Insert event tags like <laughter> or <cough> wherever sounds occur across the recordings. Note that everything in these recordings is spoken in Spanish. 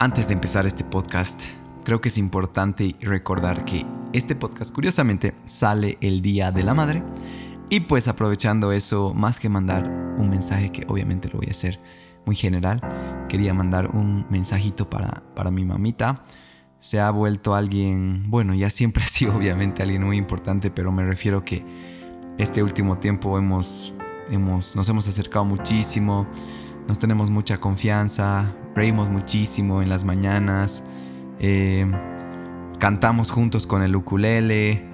Antes de empezar este podcast, creo que es importante recordar que este podcast curiosamente sale el Día de la Madre y pues aprovechando eso, más que mandar un mensaje que obviamente lo voy a hacer muy general, quería mandar un mensajito para, para mi mamita. Se ha vuelto alguien, bueno, ya siempre ha sido obviamente alguien muy importante, pero me refiero que este último tiempo hemos, hemos, nos hemos acercado muchísimo, nos tenemos mucha confianza, reímos muchísimo en las mañanas, eh, cantamos juntos con el ukulele,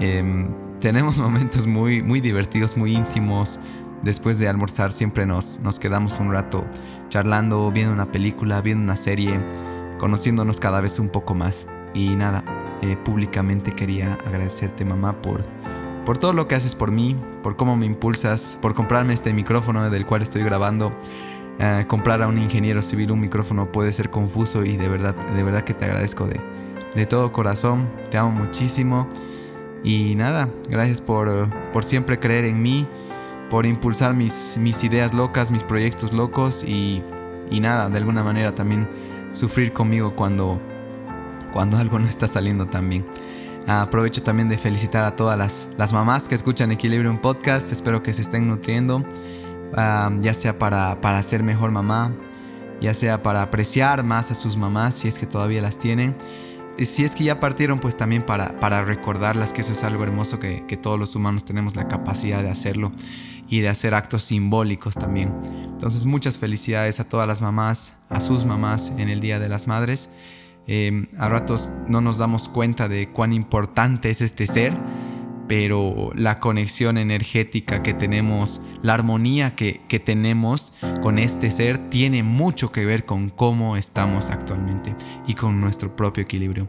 em, tenemos <laughs> momentos muy, muy divertidos, muy íntimos. Después de almorzar siempre nos, nos quedamos un rato charlando, viendo una película, viendo una serie, conociéndonos cada vez un poco más. Y nada, eh, públicamente quería agradecerte mamá por, por todo lo que haces por mí, por cómo me impulsas, por comprarme este micrófono del cual estoy grabando eh, comprar a un ingeniero civil un micrófono puede ser confuso y de verdad, de verdad que te agradezco de, de todo corazón. Te amo muchísimo. Y nada, gracias por, por siempre creer en mí, por impulsar mis, mis ideas locas, mis proyectos locos y, y nada, de alguna manera también sufrir conmigo cuando, cuando algo no está saliendo tan bien. Aprovecho también de felicitar a todas las, las mamás que escuchan Equilibrium Podcast. Espero que se estén nutriendo ya sea para, para ser mejor mamá, ya sea para apreciar más a sus mamás si es que todavía las tienen. Y si es que ya partieron, pues también para, para recordarlas que eso es algo hermoso que, que todos los humanos tenemos la capacidad de hacerlo y de hacer actos simbólicos también. Entonces muchas felicidades a todas las mamás, a sus mamás en el Día de las Madres. Eh, a ratos no nos damos cuenta de cuán importante es este ser pero la conexión energética que tenemos, la armonía que, tenemos con este ser tiene mucho que ver con cómo estamos actualmente y con nuestro propio equilibrio.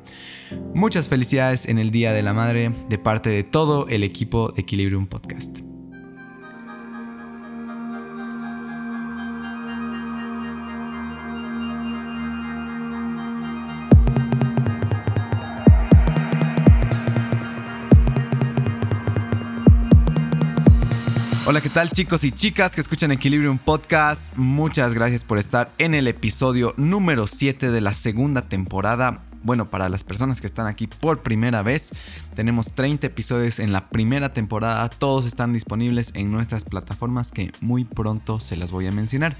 Muchas felicidades en el Día de la Madre de parte de todo el equipo de Equilibrium Podcast. Hola, ¿qué tal chicos y chicas que escuchan Equilibrium Podcast? Muchas gracias por estar en el episodio número 7 de la segunda temporada. Bueno, para las personas que están aquí por primera vez, tenemos 30 episodios en la primera temporada. Todos están disponibles en nuestras plataformas que muy pronto se las voy a mencionar.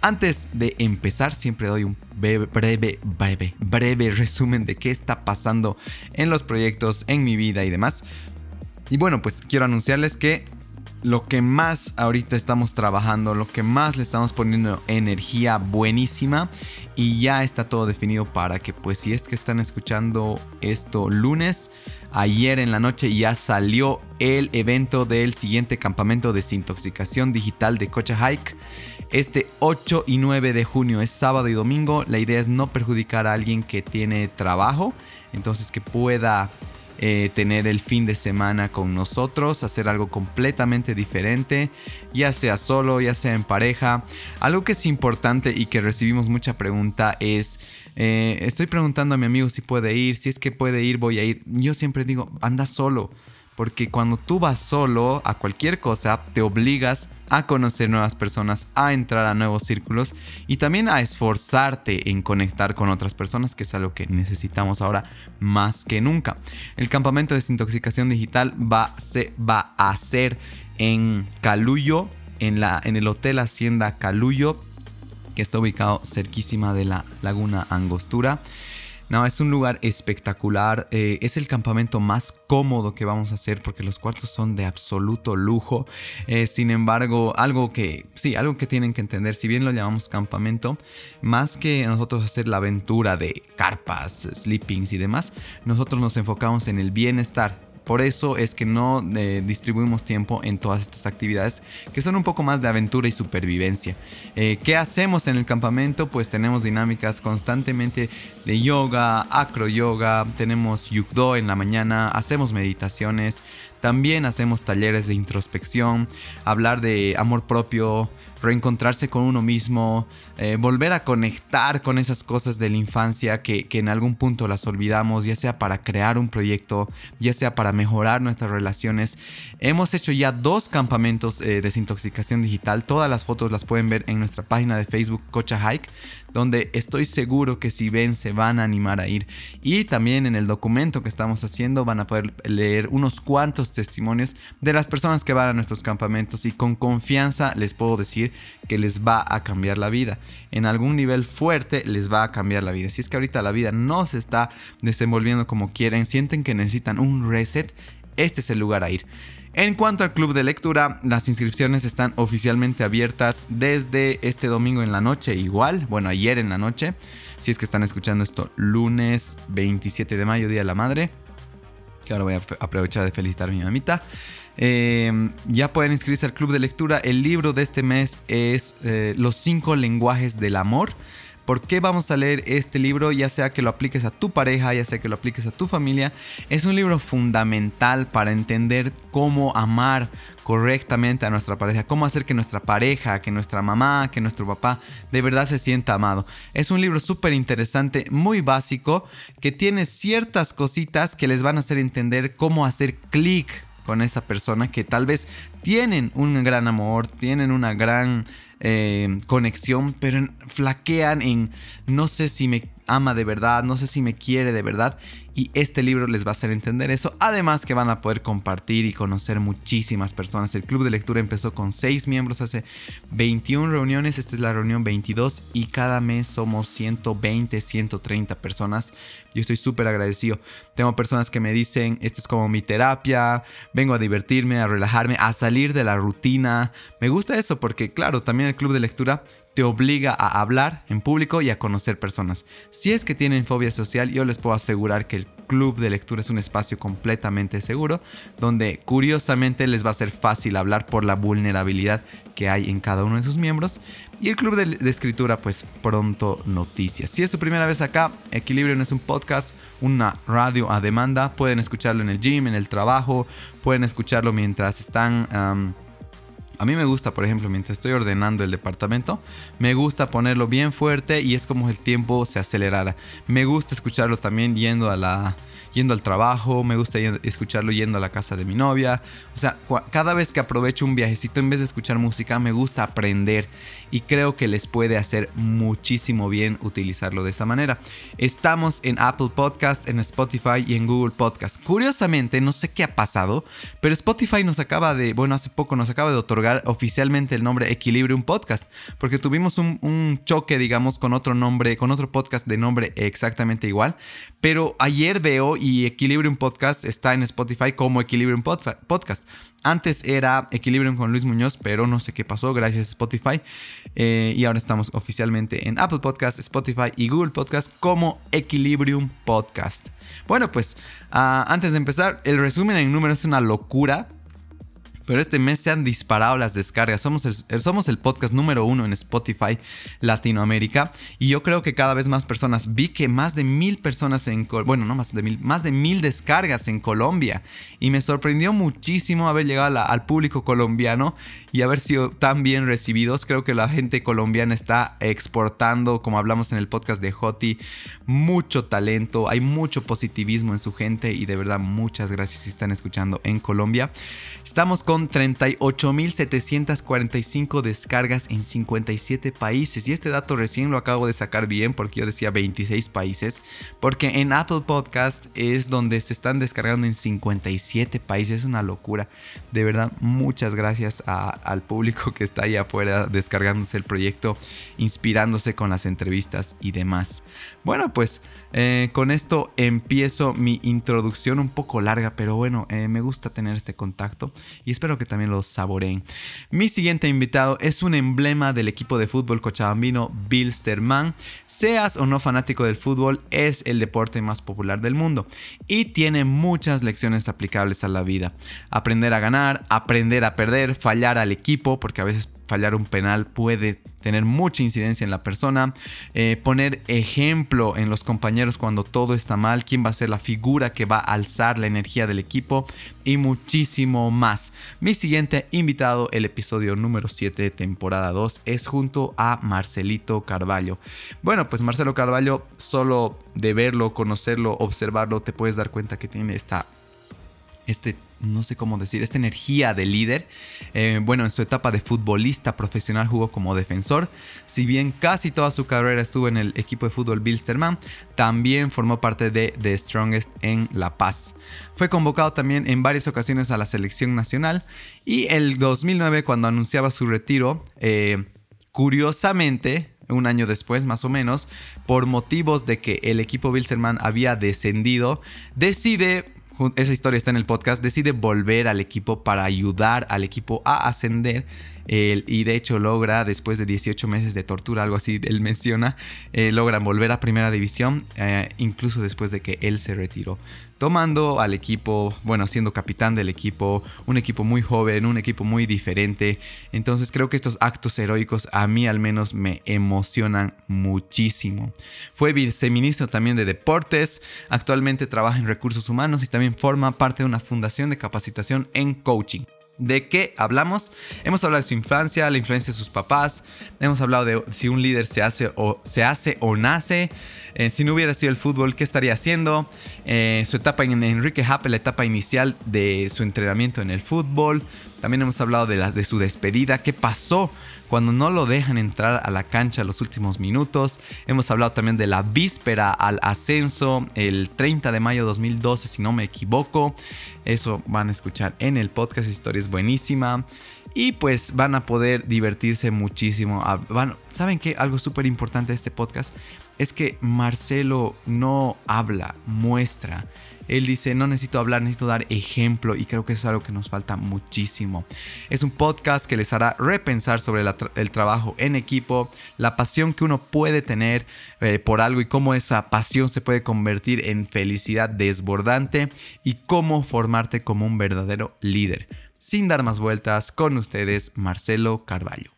Antes de empezar, siempre doy un breve, breve, breve, breve resumen de qué está pasando en los proyectos, en mi vida y demás. Y bueno, pues quiero anunciarles que lo que más ahorita estamos trabajando, lo que más le estamos poniendo energía buenísima y ya está todo definido para que pues si es que están escuchando esto lunes, ayer en la noche ya salió el evento del siguiente campamento de desintoxicación digital de Cocha Hike. Este 8 y 9 de junio es sábado y domingo. La idea es no perjudicar a alguien que tiene trabajo, entonces que pueda eh, tener el fin de semana con nosotros, hacer algo completamente diferente, ya sea solo, ya sea en pareja. Algo que es importante y que recibimos mucha pregunta es, eh, estoy preguntando a mi amigo si puede ir, si es que puede ir, voy a ir. Yo siempre digo, anda solo. Porque cuando tú vas solo a cualquier cosa, te obligas a conocer nuevas personas, a entrar a nuevos círculos y también a esforzarte en conectar con otras personas, que es algo que necesitamos ahora más que nunca. El campamento de desintoxicación digital va, se, va a ser en Caluyo, en, la, en el Hotel Hacienda Caluyo, que está ubicado cerquísima de la Laguna Angostura. No, es un lugar espectacular. Eh, es el campamento más cómodo que vamos a hacer porque los cuartos son de absoluto lujo. Eh, sin embargo, algo que, sí, algo que tienen que entender, si bien lo llamamos campamento, más que nosotros hacer la aventura de carpas, sleepings y demás, nosotros nos enfocamos en el bienestar por eso es que no eh, distribuimos tiempo en todas estas actividades que son un poco más de aventura y supervivencia. Eh, ¿Qué hacemos en el campamento? Pues tenemos dinámicas constantemente de yoga, acro yoga, tenemos yukdo en la mañana, hacemos meditaciones, también hacemos talleres de introspección, hablar de amor propio, reencontrarse con uno mismo, eh, volver a conectar con esas cosas de la infancia que, en algún punto las olvidamos, ya sea para crear un proyecto, ya sea para mejorar nuestras relaciones. Hemos hecho ya dos campamentos de eh, desintoxicación digital, todas las fotos las pueden ver en nuestra página de Facebook Cocha Hike. Donde estoy seguro que si ven se van a animar a ir. Y también en el documento que estamos haciendo van a poder leer unos cuantos testimonios de las personas que van a nuestros campamentos y con confianza les puedo decir que les va a cambiar la vida. En algún nivel fuerte les va a cambiar la vida. Si es que ahorita la vida no se está desenvolviendo como quieren, sienten que necesitan un reset, este es el lugar a ir. En cuanto al club de lectura, las inscripciones están oficialmente abiertas desde este domingo en la noche, igual, bueno, ayer en la noche, si es que están escuchando esto lunes 27 de mayo, Día de la Madre. Que ahora voy a aprovechar de felicitar a mi mamita. Em, ya pueden inscribirse al club de lectura. El libro de este mes es eh, Los cinco lenguajes del amor. ¿Por qué vamos a leer este libro? Ya sea que lo apliques a tu pareja, ya sea que lo apliques a tu familia. Es un libro fundamental para entender cómo amar correctamente a nuestra pareja, cómo hacer que nuestra pareja, que nuestra mamá, que nuestro papá de verdad se sienta amado. Es un libro súper interesante, muy básico, que tiene ciertas cositas que les van a hacer entender cómo hacer clic con esa persona que tal vez tienen un gran amor, tienen una gran eh, conexión, pero flaquean en no sé si me ama de verdad, no sé si me quiere de verdad y este libro les va a hacer entender eso. Además que van a poder compartir y conocer muchísimas personas. El club de lectura empezó con 6 miembros hace 21 reuniones, esta es la reunión 22 y cada mes somos 120, 130 personas. Yo estoy súper agradecido. Tengo personas que me dicen, esto es como mi terapia, vengo a divertirme, a relajarme, a salir de la rutina. Me gusta eso porque claro, también el club de lectura te obliga a hablar en público y a conocer personas. Si es que tienen fobia social, yo les puedo asegurar que el club de lectura es un espacio completamente seguro, donde curiosamente les va a ser fácil hablar por la vulnerabilidad que hay en cada uno de sus miembros. Y el club de, escritura, pues pronto noticias. Si es su primera vez acá, Equilibrio no es un podcast, una radio a demanda. Pueden escucharlo en el gym, en el trabajo, pueden escucharlo mientras están... A mí me gusta, por ejemplo, mientras estoy ordenando el departamento, me gusta ponerlo bien fuerte y es como el tiempo se acelerara. Me gusta escucharlo también yendo a la yendo al trabajo, me gusta escucharlo yendo a la casa de mi novia. O sea, cada vez que aprovecho un viajecito en vez de escuchar música, me gusta aprender y creo que les puede hacer muchísimo bien utilizarlo de esa manera. Estamos en Apple Podcast, en Spotify y en Google Podcast. Curiosamente, no sé qué ha pasado, pero Spotify nos acaba de, bueno, hace poco nos acaba de otorgar oficialmente el nombre Equilibrium Podcast, porque tuvimos un, choque, digamos, con otro nombre, con otro podcast de nombre exactamente igual, pero ayer veo y Equilibrium Podcast está en Spotify como Equilibrium Podcast. Antes era Equilibrium con Luis Muñoz, pero no sé qué pasó, gracias a Spotify. Eh, y ahora estamos oficialmente en Apple Podcast, Spotify y Google Podcast como Equilibrium Podcast. Bueno, pues ah, antes de empezar, el resumen en números es una locura. Pero este mes se han disparado las descargas. Somos el, somos el podcast número uno en Spotify Latinoamérica. Y yo creo que cada vez más personas. Vi que más de mil personas en. Bueno, no más de mil. Más de mil descargas en Colombia. Y me sorprendió muchísimo haber llegado al público colombiano y haber sido tan bien recibidos. Creo que la gente colombiana está exportando, como hablamos en el podcast de Joti, mucho talento. Hay mucho positivismo en su gente. Y de verdad, muchas gracias si están escuchando en Colombia. Estamos con con 38.745 descargas en 57 países. Y este dato recién lo acabo de sacar bien porque yo decía 26 países. Porque en Apple Podcast es donde se están descargando en 57 países. Es una locura. De verdad, muchas gracias al público que está ahí afuera descargándose el proyecto, inspirándose con las entrevistas y demás. Bueno, pues eh, con esto empiezo mi introducción un poco larga, pero bueno, eh, me gusta tener este contacto y espero que también lo saboreen. Mi siguiente invitado es un emblema del equipo de fútbol cochabambino Bilsterman. Seas o no fanático del fútbol, es el deporte más popular del mundo y tiene muchas lecciones aplicables a la vida. Aprender a ganar, aprender a perder, fallar al equipo, porque a veces fallar un penal puede tener mucha incidencia en la persona, eh, poner ejemplo en los compañeros cuando todo está mal, quién va a ser la figura que va a alzar la energía del equipo y muchísimo más. Mi siguiente invitado, el episodio número 7 de temporada 2, es junto a Marcelito Carballo. Bueno, pues Marcelo Carballo, solo de verlo, conocerlo, observarlo, te puedes dar cuenta que tiene esta, este no sé cómo decir, esta energía de líder. Eh, bueno, en su etapa de futbolista profesional jugó como defensor. Si bien casi toda su carrera estuvo en el equipo de fútbol Bilsterman, también formó parte de The Strongest en La Paz. Fue convocado también en varias ocasiones a la selección nacional y el 2009 cuando anunciaba su retiro, eh, curiosamente, un año después más o menos, por motivos de que el equipo Bilsterman había descendido, decide esa historia está en el podcast, decide volver al equipo para ayudar al equipo a ascender y de hecho logra, después de 18 meses de tortura, algo así, él menciona, eh, logra volver a primera división, eh, incluso después de que él se retiró. Tomando al equipo, bueno, siendo capitán del equipo, un equipo muy joven, un equipo muy diferente. Entonces creo que estos actos heroicos a mí al menos me emocionan muchísimo. Fue viceministro también de deportes, actualmente trabaja en recursos humanos y también forma parte de una fundación de capacitación en coaching. ¿De qué hablamos? Hemos hablado de su infancia, la influencia de sus papás, hemos hablado de si un líder se hace o, se hace o nace, eh, si no hubiera sido el fútbol, ¿qué estaría haciendo? Eh, su etapa en Enrique Happe, la etapa inicial de su entrenamiento en el fútbol. También hemos hablado de, de su despedida, qué pasó cuando no lo dejan entrar a la cancha los últimos minutos. Hemos hablado también de la víspera al ascenso, el 30 de mayo de 2012, si no me equivoco. Eso van a escuchar en el podcast, historia es buenísima. Y pues van a poder divertirse muchísimo. Ah, ¿Saben qué? Algo súper importante de este podcast es que Marcelo no habla, muestra. Él dice, no necesito hablar, necesito dar ejemplo y creo que es algo que nos falta muchísimo. Es un podcast que les hará repensar sobre el trabajo en equipo, la pasión que uno puede tener eh, por algo y cómo esa pasión se puede convertir en felicidad desbordante y cómo formarte como un verdadero líder. Sin dar más vueltas, con ustedes Marcelo Carballo.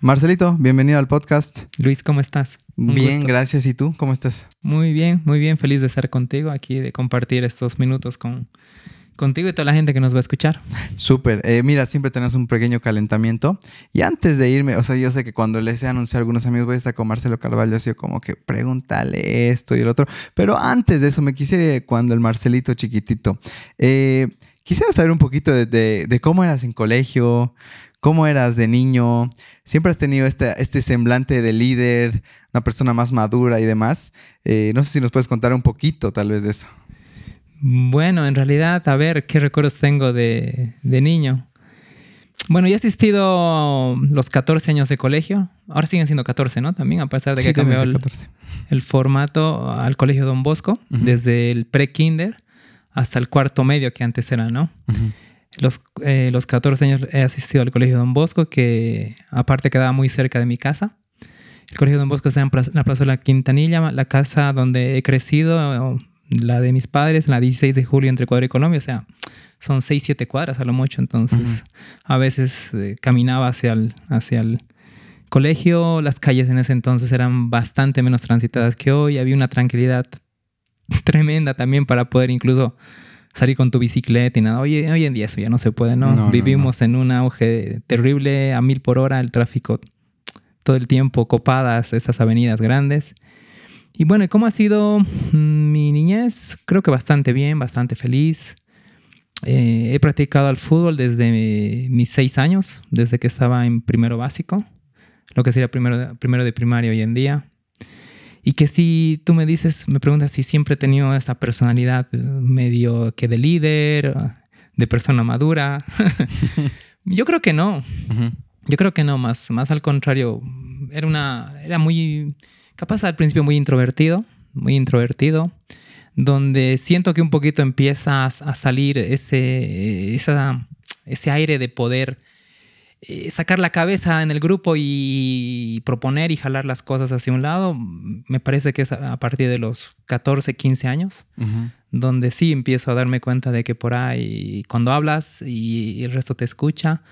Marcelito, bienvenido al podcast. Luis, ¿cómo estás? Bien, gracias. ¿Y tú? ¿Cómo estás? Muy bien, muy bien. Feliz de estar contigo aquí, de compartir estos minutos con, contigo y toda la gente que nos va a escuchar. Súper. Eh, mira, siempre tenemos un pequeño calentamiento. Y antes de irme, o sea, yo sé que cuando les he anunciado a algunos amigos, voy a estar con Marcelo Carvalho, ha sido como que pregúntale esto y el otro. Pero antes de eso, me quisiera, cuando el Marcelito chiquitito, eh, quisiera saber un poquito de cómo eras en colegio, cómo eras de niño, siempre has tenido este, este semblante de líder, una persona más madura y demás. Eh, no sé si nos puedes contar un poquito tal vez de eso. Bueno, en realidad, a ver, ¿qué recuerdos tengo de, niño? Bueno, ya he asistido los 14 años de colegio. Ahora siguen siendo 14, ¿no? También, a pesar de que cambió el, el, formato al colegio Don Bosco, desde el pre-kinder hasta el cuarto medio que antes era, ¿no? Los, eh, los 14 años he asistido al Colegio Don Bosco, que aparte quedaba muy cerca de mi casa. El Colegio Don Bosco está en, la Plaza de la Quintanilla, la casa donde he crecido, la de mis padres, la 16 de julio entre Cuadra y Colombia. O sea, son 6, 7 cuadras a lo mucho. Entonces, a veces eh, caminaba hacia el, hacia el colegio. Las calles en ese entonces eran bastante menos transitadas que hoy. Había una tranquilidad tremenda también para poder incluso salir con tu bicicleta y nada. Hoy, hoy en día eso ya no se puede, ¿no? Vivimos en un auge terrible a mil por hora, el tráfico todo el tiempo, copadas estas avenidas grandes. Y bueno, ¿y cómo ha sido mm, mi niñez? Creo que bastante bien, bastante feliz. Eh, he practicado al fútbol desde mis seis años, desde que estaba en primero básico, lo que sería primero, primero de primaria hoy en día. Y que si tú me dices, me preguntas si siempre he tenido esa personalidad medio que de líder, de persona madura. <laughs> Yo creo que no. Yo creo que no, más, más al contrario. Era una. Era muy. capaz al principio muy introvertido. Muy introvertido. Donde siento que un poquito empiezas a salir ese, esa, ese aire de poder eh, sacar la cabeza en el grupo y proponer y jalar las cosas hacia un lado, me parece que es a partir de los 14, 15 años, donde sí empiezo a darme cuenta de que por ahí cuando hablas y el resto te escucha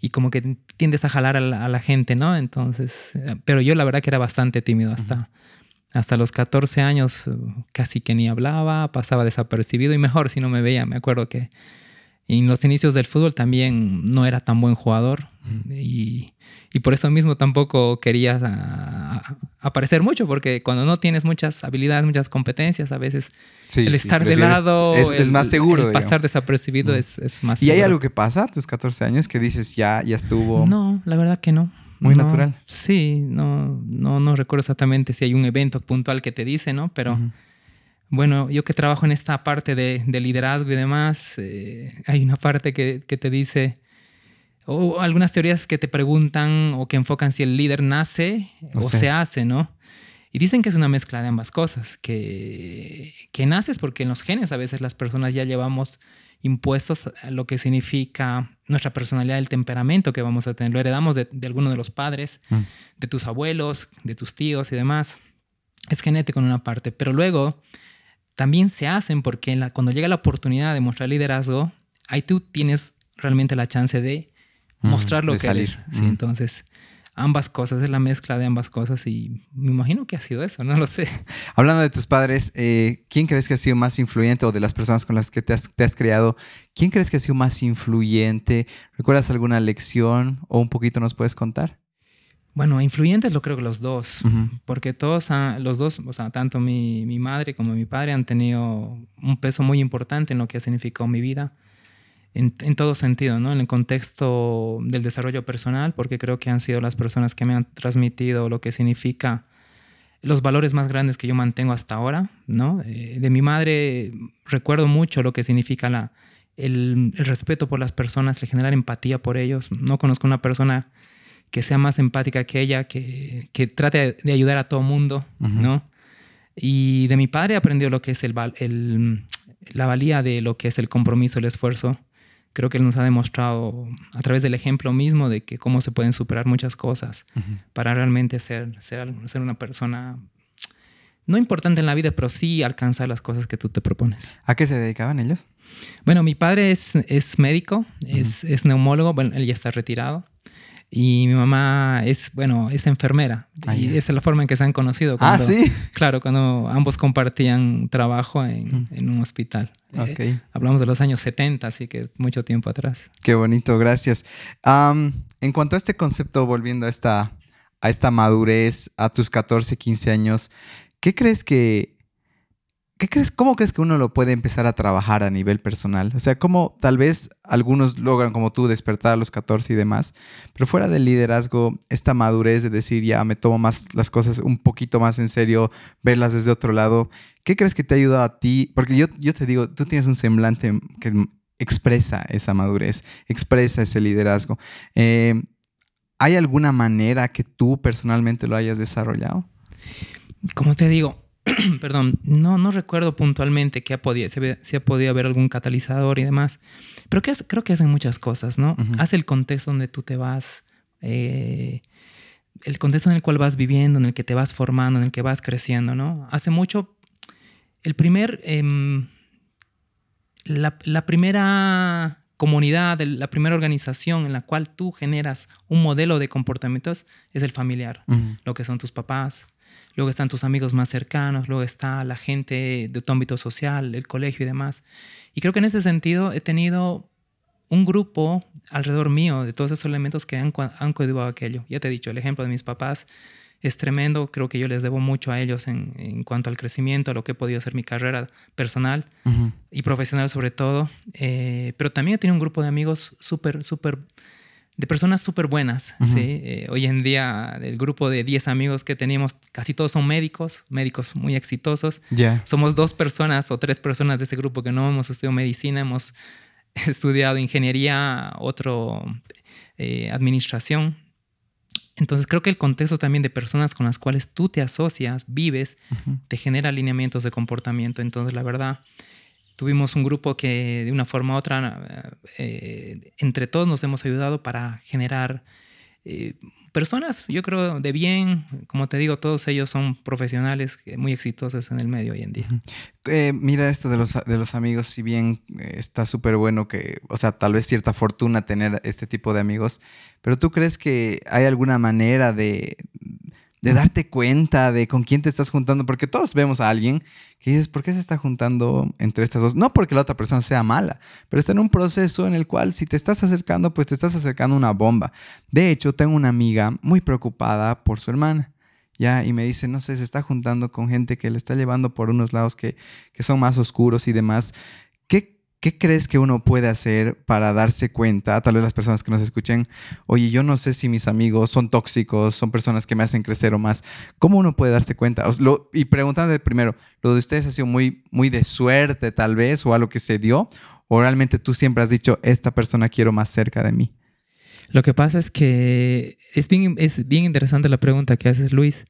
y como que tiendes a jalar a la, gente, ¿no? Entonces, pero yo la verdad que era bastante tímido hasta... Hasta los 14 años casi que ni hablaba, pasaba desapercibido y mejor si no me veía. Me acuerdo que en los inicios del fútbol también no era tan buen jugador. Y, y, por eso mismo tampoco quería ah, aparecer mucho, porque cuando no tienes muchas habilidades, muchas competencias, a veces el estar de lado, es, más seguro. El pasar desapercibido es, es, más ¿Y hay algo que pasa a tus 14 años que dices ya, ya estuvo? No, la verdad que no. Muy natural. Sí, no, no, no recuerdo exactamente si hay un evento puntual que te dice, ¿no? Pero bueno, yo que trabajo en esta parte de, liderazgo y demás, eh, hay una parte que, que te dice, o algunas teorías que te preguntan o que enfocan si el líder nace o, se hace, ¿no? Y dicen que es una mezcla de ambas cosas, que, que naces porque en los genes a veces las personas ya llevamos impuestos a lo que significa nuestra personalidad, el temperamento que vamos a tener. Lo heredamos de, de alguno de los padres, mm. de tus abuelos, de tus tíos y demás. Es genético en una parte, pero luego también se hacen porque cuando llega la oportunidad de mostrar liderazgo, ahí tú tienes realmente la chance de mm, mostrar lo que eres. Sí, mm. Entonces, ambas cosas, es la mezcla de ambas cosas y me imagino que ha sido eso, no lo sé. Hablando de tus padres, eh, ¿quién crees que ha sido más influyente o de las personas con las que te has, te has, criado, quién crees que ha sido más influyente? ¿Recuerdas alguna lección o un poquito nos puedes contar? Bueno, influyentes lo creo que los dos, porque todos, los dos, o sea, tanto mi, mi, madre como mi padre han tenido un peso muy importante en lo que ha significado mi vida en, todo sentido, ¿no? En el contexto del desarrollo personal, porque creo que han sido las personas que me han transmitido lo que significa los valores más grandes que yo mantengo hasta ahora, ¿no? Eh, de mi madre recuerdo mucho lo que significa la, el, respeto por las personas, el generar empatía por ellos. No conozco una persona que sea más empática que ella, que, que trate de ayudar a todo mundo, ¿no? Y de mi padre aprendió lo que es el, el, la valía de lo que es el compromiso, el esfuerzo, creo que él nos ha demostrado a través del ejemplo mismo de que cómo se pueden superar muchas cosas para realmente ser, ser, ser, una persona no importante en la vida, pero sí alcanzar las cosas que tú te propones. ¿A qué se dedicaban ellos? Bueno, mi padre es, es médico, es, es neumólogo, bueno, él ya está retirado. Y mi mamá es, bueno, es enfermera. Ah, y esa es la forma en que se han conocido. ah, sí. Claro, cuando ambos compartían trabajo en, en un hospital. Eh, hablamos de los años 70, así que mucho tiempo atrás. Qué bonito, gracias. en cuanto a este concepto, volviendo a esta, a esta madurez, a tus 14, 15 años, ¿qué crees que ¿Qué crees, ¿Cómo crees que uno lo puede empezar a trabajar a nivel personal? O sea, cómo tal vez algunos logran, como tú, despertar a los 14 y demás, pero fuera del liderazgo, esta madurez de decir, ya me tomo más las cosas un poquito más en serio, verlas desde otro lado, ¿qué crees que te ha ayudado a ti? Porque yo, yo te digo, tú tienes un semblante que expresa esa madurez, expresa ese liderazgo. Eh, ¿Hay alguna manera que tú personalmente lo hayas desarrollado? Como te digo, <clears throat> perdón, no, no recuerdo puntualmente que ha podido, si, ha podido haber algún catalizador y demás, pero que creo que hacen muchas cosas, ¿no? Hace el contexto donde tú te vas, eh, el contexto en el cual vas viviendo, en el que te vas formando, en el que vas creciendo, ¿no? Hace mucho, el primer, em, la, primera comunidad, la primera organización en la cual tú generas un modelo de comportamientos es el familiar, lo que son tus papás, luego están tus amigos más cercanos, luego está la gente de tu ámbito social, el colegio y demás. Y creo que en ese sentido he tenido un grupo alrededor mío de todos esos elementos que han, han coadyuvado aquello. Ya te he dicho, el ejemplo de mis papás es tremendo. Creo que yo les debo mucho a ellos en, en cuanto al crecimiento, a lo que he podido hacer mi carrera personal y profesional sobre todo. Eh, pero también he tenido un grupo de amigos súper, súper de personas súper buenas. ¿sí? Eh, hoy en día, el grupo de 10 amigos que tenemos, casi todos son médicos, médicos muy exitosos. Somos dos personas o tres personas de ese grupo que no hemos estudiado medicina, hemos <laughs> estudiado ingeniería, otro eh, administración. Entonces creo que el contexto también de personas con las cuales tú te asocias, vives, te genera alineamientos de comportamiento. Entonces la verdad, tuvimos un grupo que de una forma u otra, eh, entre todos nos hemos ayudado para generar eh, personas, yo creo, de bien. Como te digo, todos ellos son profesionales muy exitosos en el medio hoy en día. Eh, mira esto de los, de los amigos, si bien está súper bueno que, o sea, tal vez cierta fortuna tener este tipo de amigos, pero ¿tú crees que hay alguna manera de de darte cuenta de con quién te estás juntando, porque todos vemos a alguien que dices, ¿por qué se está juntando entre estas dos? No porque la otra persona sea mala, pero está en un proceso en el cual si te estás acercando, pues te estás acercando a una bomba. De hecho, tengo una amiga muy preocupada por su hermana. ¿ya? Y me dice, no sé, se está juntando con gente que le está llevando por unos lados que, que son más oscuros y demás. ¿Qué ¿Qué crees que uno puede hacer para darse cuenta, tal vez las personas que nos escuchen, oye, yo no sé si mis amigos son tóxicos, son personas que me hacen crecer o más? ¿Cómo uno puede darse cuenta? y preguntando primero, ¿lo de ustedes ha sido muy, muy de suerte tal vez o algo que se dio? ¿O realmente tú siempre has dicho, esta persona quiero más cerca de mí? Lo que pasa es que es bien, es bien interesante la pregunta que haces, Luis.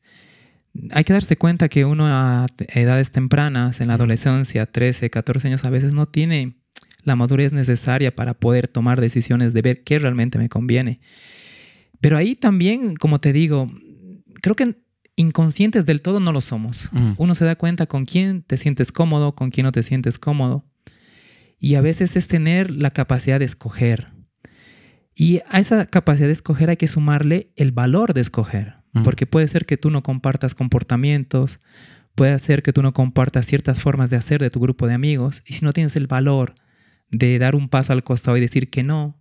Hay que darse cuenta que uno a edades tempranas, en la adolescencia, 13, 14 años, a veces no tiene la madurez necesaria para poder tomar decisiones de ver qué realmente me conviene. Pero ahí también, como te digo, creo que inconscientes del todo no lo somos. Uno se da cuenta con quién te sientes cómodo, con quién no te sientes cómodo. Y a veces es tener la capacidad de escoger. Y a esa capacidad de escoger hay que sumarle el valor de escoger. Porque puede ser que tú no compartas comportamientos, puede ser que tú no compartas ciertas formas de hacer de tu grupo de amigos. Y si no tienes el valor de dar un paso al costado y decir que no,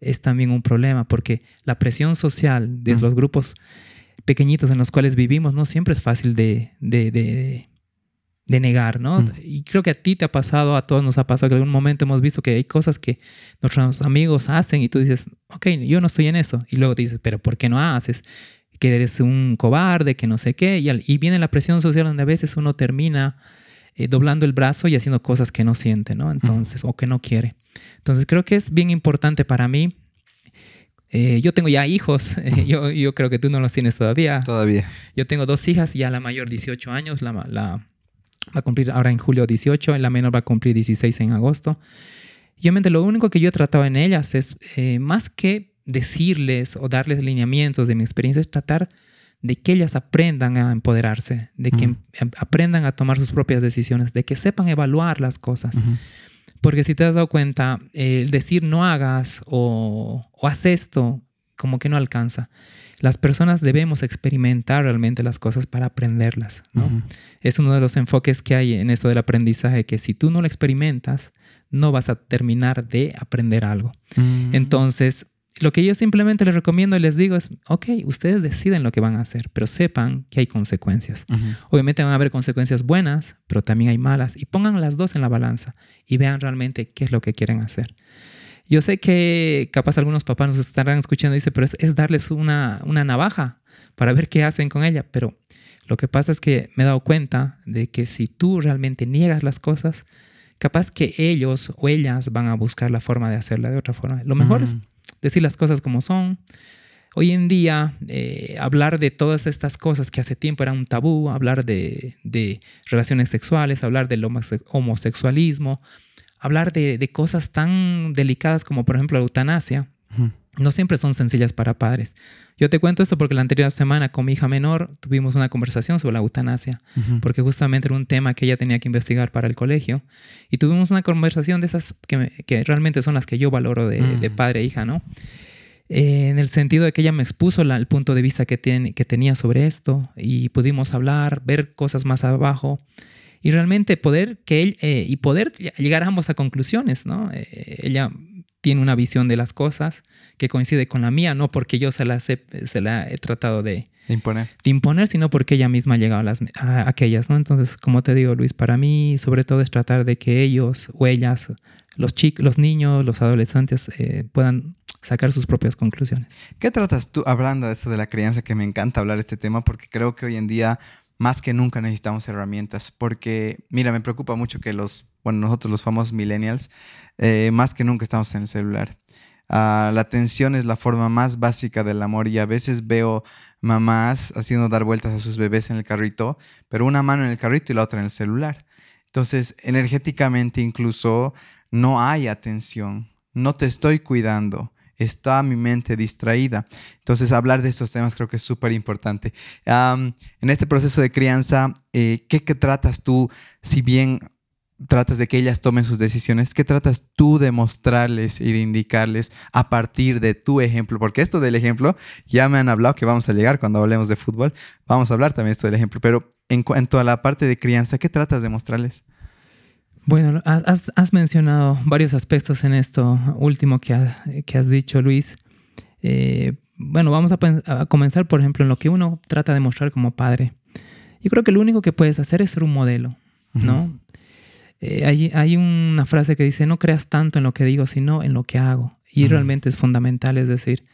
es también un problema, porque la presión social de los grupos pequeñitos en los cuales vivimos no siempre es fácil de, de, negar, ¿no? Y creo que a ti te ha pasado, a todos nos ha pasado que en algún momento hemos visto que hay cosas que nuestros amigos hacen y tú dices, ok, yo no estoy en eso. Y luego te dices, pero ¿por qué no haces? Que eres un cobarde, que no sé qué. Y, y viene la presión social donde a veces uno termina eh, doblando el brazo y haciendo cosas que no siente, ¿no? Entonces, o que no quiere. Entonces, creo que es bien importante para mí. Eh, yo tengo ya hijos, <laughs> yo, yo, creo que tú no los tienes todavía. Todavía. Yo tengo dos hijas, ya la mayor 18 años, la, la va a cumplir ahora en julio 18, la menor va a cumplir 16 en agosto. Y obviamente lo único que yo he tratado en ellas es, eh, más que decirles o darles lineamientos de mi experiencia, es tratar de que ellas aprendan a empoderarse, de que em, aprendan a tomar sus propias decisiones, de que sepan evaluar las cosas. Porque si te has dado cuenta, el decir no hagas o, haz esto, como que no alcanza. Las personas debemos experimentar realmente las cosas para aprenderlas. Es uno de los enfoques que hay en esto del aprendizaje, que si tú no lo experimentas, no vas a terminar de aprender algo. Mm. Entonces, lo que yo simplemente les recomiendo y les digo es, ok, ustedes deciden lo que van a hacer, pero sepan que hay consecuencias. Obviamente van a haber consecuencias buenas, pero también hay malas. Y pongan las dos en la balanza y vean realmente qué es lo que quieren hacer. Yo sé que capaz algunos papás nos estarán escuchando y dicen, pero es, darles una, una navaja para ver qué hacen con ella. Pero lo que pasa es que me he dado cuenta de que si tú realmente niegas las cosas, capaz que ellos o ellas van a buscar la forma de hacerla de otra forma. Lo mejor es decir las cosas como son. Hoy en día, eh, hablar de todas estas cosas que hace tiempo era un tabú, hablar de, relaciones sexuales, hablar del homosexualismo, hablar de, cosas tan delicadas como por ejemplo la eutanasia, no siempre son sencillas para padres. Yo te cuento esto porque la anterior semana con mi hija menor tuvimos una conversación sobre la eutanasia, porque justamente era un tema que ella tenía que investigar para el colegio. Y tuvimos una conversación de esas que, realmente son las que yo valoro de, mm. padre e hija, ¿no? Eh, en el sentido de que ella me expuso el punto de vista que, tiene, que tenía sobre esto y pudimos hablar, ver cosas más abajo y realmente poder que él eh, y poder llegar ambos a conclusiones, ¿no? Eh, ella tiene una visión de las cosas que coincide con la mía, no porque yo se la, se la he tratado de, imponer. de imponer, sino porque ella misma ha llegado a, las, aquellas, ¿no? Entonces, como te digo, Luis, para mí sobre todo es tratar de que ellos o ellas, los, chicos, los niños, los adolescentes, eh, puedan sacar sus propias conclusiones. ¿Qué tratas tú hablando de esto de la crianza? Que me encanta hablar de este tema porque creo que hoy en día más que nunca necesitamos herramientas porque, mira, me preocupa mucho que los, bueno, nosotros los famosos millennials, eh, más que nunca estamos en el celular. Ah, la atención es la forma más básica del amor y a veces veo mamás haciendo dar vueltas a sus bebés en el carrito, pero una mano en el carrito y la otra en el celular. Entonces, energéticamente incluso no hay atención, no te estoy cuidando está mi mente distraída. Entonces, hablar de estos temas creo que es súper importante. en este proceso de crianza, eh, ¿qué, tratas tú? Si bien tratas de que ellas tomen sus decisiones, ¿qué tratas tú de mostrarles y de indicarles a partir de tu ejemplo? Porque esto del ejemplo, ya me han hablado que vamos a llegar cuando hablemos de fútbol, vamos a hablar también esto del ejemplo, pero en cuanto a la parte de crianza, ¿qué tratas de mostrarles? Bueno, has, mencionado varios aspectos en esto último que, has dicho, Luis. Eh, bueno, vamos a, comenzar, por ejemplo, en lo que uno trata de mostrar como padre. Yo creo que lo único que puedes hacer es ser un modelo, ¿no? Eh, hay, una frase que dice, no creas tanto en lo que digo, sino en lo que hago. Y realmente es fundamental, es decir,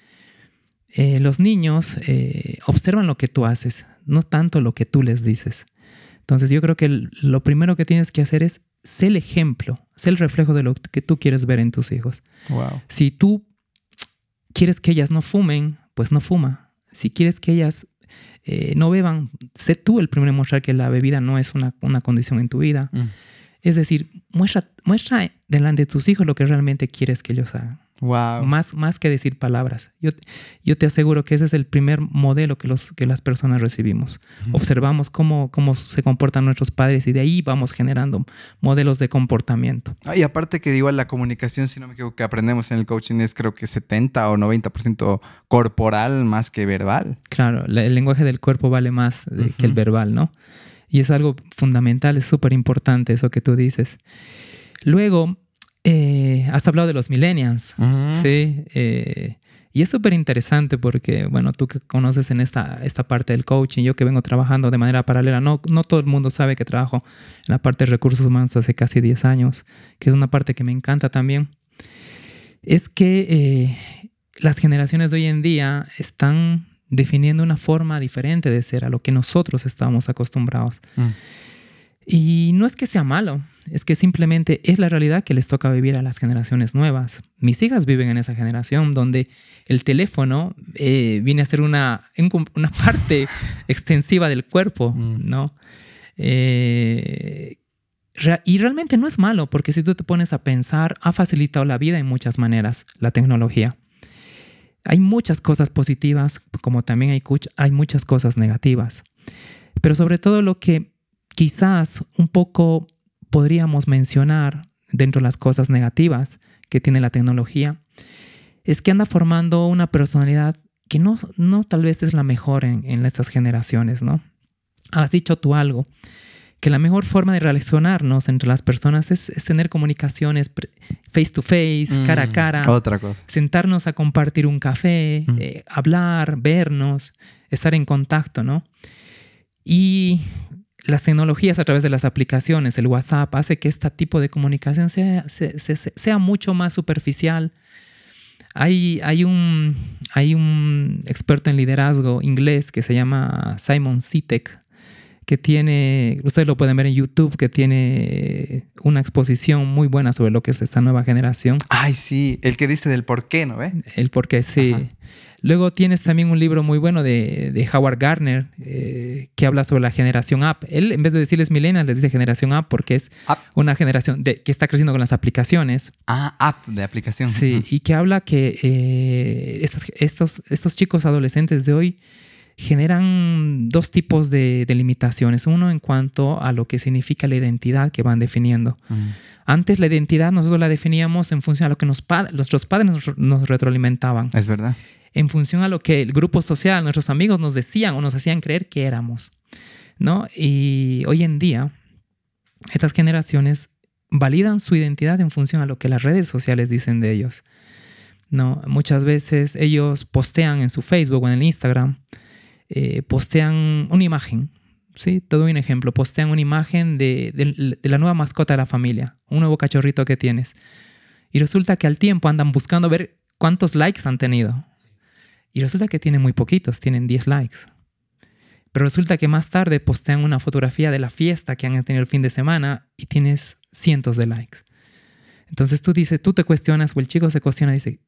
eh, los niños observan lo que tú haces, no tanto lo que tú les dices. Entonces yo creo que lo primero que tienes que hacer es ser el ejemplo, ser el reflejo de lo que tú quieres ver en tus hijos. Si tú quieres que ellas no fumen, pues no fuma. Si quieres que ellas eh, no beban, sé tú el primero en mostrar que la bebida no es una, condición en tu vida. Mm. Es decir, muestra, muestra delante de tus hijos lo que realmente quieres que ellos hagan. Wow. Más, más que decir palabras. Yo, yo te aseguro que ese es el primer modelo que, los, que las personas recibimos. Observamos cómo, cómo se comportan nuestros padres y de ahí vamos generando modelos de comportamiento. y aparte que igual la comunicación, si no me equivoco, que aprendemos en el coaching es creo que 70 o 90% corporal más que verbal. Claro, el lenguaje del cuerpo vale más que el verbal, ¿no? Y es algo fundamental, es súper importante eso que tú dices. Luego, eh, has hablado de los millennials, ¿sí? Eh, y es súper interesante porque, bueno, tú que conoces en esta, esta parte del coaching, yo que vengo trabajando de manera paralela, no, no todo el mundo sabe que trabajo en la parte de recursos humanos hace casi 10 años, que es una parte que me encanta también, es que eh, las generaciones de hoy en día están definiendo una forma diferente de ser a lo que nosotros estamos acostumbrados. Mm. Y no es que sea malo, es que simplemente es la realidad que les toca vivir a las generaciones nuevas. Mis hijas viven en esa generación donde el teléfono eh, viene a ser una, una parte <laughs> extensiva del cuerpo, mm. ¿no? Eh, y realmente no es malo, porque si tú te pones a pensar, ha facilitado la vida en muchas maneras la tecnología. Hay muchas cosas positivas, como también hay, hay muchas cosas negativas. Pero sobre todo lo que quizás un poco podríamos mencionar dentro de las cosas negativas que tiene la tecnología, es que anda formando una personalidad que no, no tal vez es la mejor en, estas generaciones, ¿no? Has dicho tú algo, que la mejor forma de relacionarnos entre las personas es, tener comunicaciones face to face, cara a mm, cara. Otra cosa. Sentarnos a compartir un café, mm. eh, hablar, vernos, estar en contacto, ¿no? Y las tecnologías a través de las aplicaciones, el WhatsApp, hace que este tipo de comunicación sea, sea, mucho más superficial. Hay, hay, un, hay un experto en liderazgo inglés que se llama Simon Sitek, que tiene, ustedes lo pueden ver en YouTube, que tiene una exposición muy buena sobre lo que es esta nueva generación. Ay, sí, el que dice del por qué, ¿no ve? El por qué, sí. Luego tienes también un libro muy bueno de, Howard Gardner eh, que habla sobre la generación app. Él, en vez de decirles millennials, les dice generación app porque es una generación de, que está creciendo con las aplicaciones. Ah, app de aplicación. Sí, y que habla que eh, estos, estos chicos adolescentes de hoy generan dos tipos de, limitaciones. Uno en cuanto a lo que significa la identidad que van definiendo. Antes la identidad nosotros la definíamos en función a lo que nuestros padres nos, retroalimentaban. Es verdad. En función a lo que el grupo social, nuestros amigos nos decían o nos hacían creer que éramos. ¿no? Y hoy en día, estas generaciones validan su identidad en función a lo que las redes sociales dicen de ellos. ¿no? Muchas veces ellos postean en su Facebook o en el Instagram eh, postean una imagen, ¿sí? Te doy un ejemplo, postean una imagen de, la nueva mascota de la familia, un nuevo cachorrito que tienes. Y resulta que al tiempo andan buscando ver cuántos likes han tenido. Y resulta que tienen muy poquitos, tienen 10 likes. Pero resulta que más tarde postean una fotografía de la fiesta que han tenido el fin de semana y tienes cientos de likes. Entonces tú dices, tú te cuestionas o el chico se cuestiona y dice,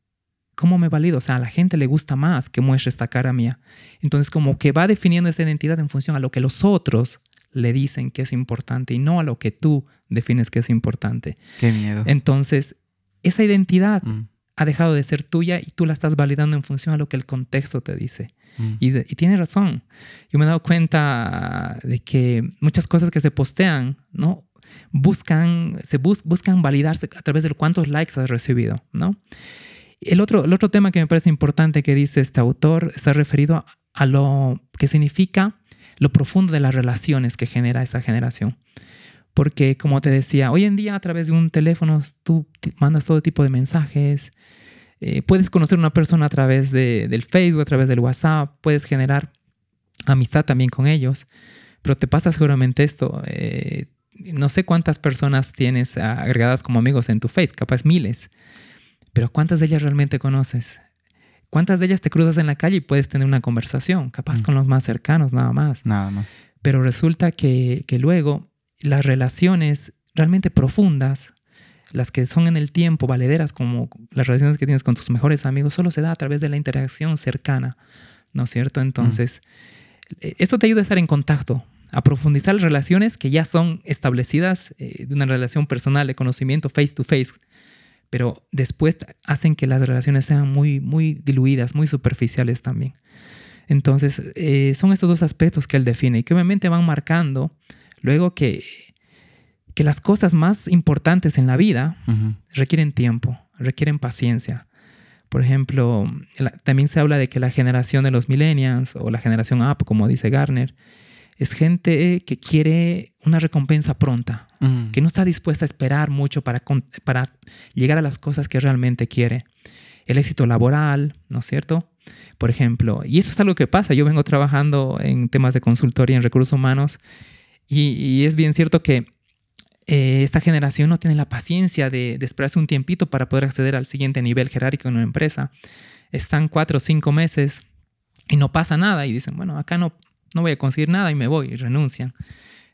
¿cómo me valido? O sea, a la gente le gusta más que muestre esta cara mía. Entonces, como que va definiendo esta identidad en función a lo que los otros le dicen que es importante y no a lo que tú defines que es importante. Qué miedo. Entonces, esa identidad mm. ha dejado de ser tuya y tú la estás validando en función a lo que el contexto te dice. Mm. Y, y tiene razón. Yo me he dado cuenta de que muchas cosas que se postean, ¿no? buscan, se buscan validarse a través de cuántos likes has recibido, ¿no? El otro, el otro tema que me parece importante que dice este autor está referido a lo que significa lo profundo de las relaciones que genera esta generación. Porque, como te decía, hoy en día a través de un teléfono tú mandas todo tipo de mensajes, eh, puedes conocer a una persona a través de, del Facebook, a través del WhatsApp, puedes generar amistad también con ellos, pero te pasa seguramente esto. Eh, no sé cuántas personas tienes agregadas como amigos en tu Face, capaz miles, pero ¿cuántas de ellas realmente conoces? ¿Cuántas de ellas te cruzas en la calle y puedes tener una conversación? Capaz mm. con los más cercanos, nada más. Nada más. Pero resulta que, que luego las relaciones realmente profundas, las que son en el tiempo valederas, como las relaciones que tienes con tus mejores amigos, solo se da a través de la interacción cercana, ¿no es cierto? Entonces, mm. esto te ayuda a estar en contacto, a profundizar las relaciones que ya son establecidas eh, de una relación personal de conocimiento face to face pero después hacen que las relaciones sean muy, muy diluidas, muy superficiales también. Entonces, eh, son estos dos aspectos que él define y que obviamente van marcando luego que, que las cosas más importantes en la vida requieren tiempo, requieren paciencia. Por ejemplo, también se habla de que la generación de los millennials o la generación Up, como dice Garner, es gente que quiere una recompensa pronta, mm. que no está dispuesta a esperar mucho para, para llegar a las cosas que realmente quiere. El éxito laboral, ¿no es cierto? Por ejemplo, y eso es algo que pasa. Yo vengo trabajando en temas de consultoría en recursos humanos y, es bien cierto que eh, esta generación no tiene la paciencia de, de, esperarse un tiempito para poder acceder al siguiente nivel jerárquico en una empresa. Están cuatro o cinco meses y no pasa nada y dicen, bueno, acá no, no voy a conseguir nada y me voy y renuncian.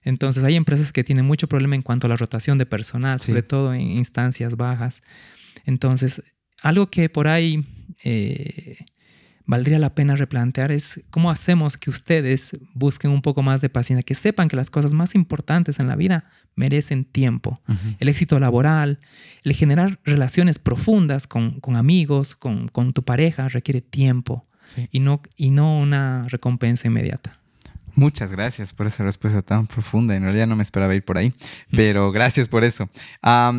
Entonces hay empresas que tienen mucho problema en cuanto a la rotación de personal, sobre todo en instancias bajas. Entonces, algo que por ahí eh, valdría la pena replantear es cómo hacemos que ustedes busquen un poco más de paciencia, que sepan que las cosas más importantes en la vida merecen tiempo. El éxito laboral, el generar relaciones profundas con, amigos, con, tu pareja, requiere tiempo y, no, y no una recompensa inmediata. Muchas gracias por esa respuesta tan profunda. En realidad no me esperaba ir por ahí, pero gracias por eso.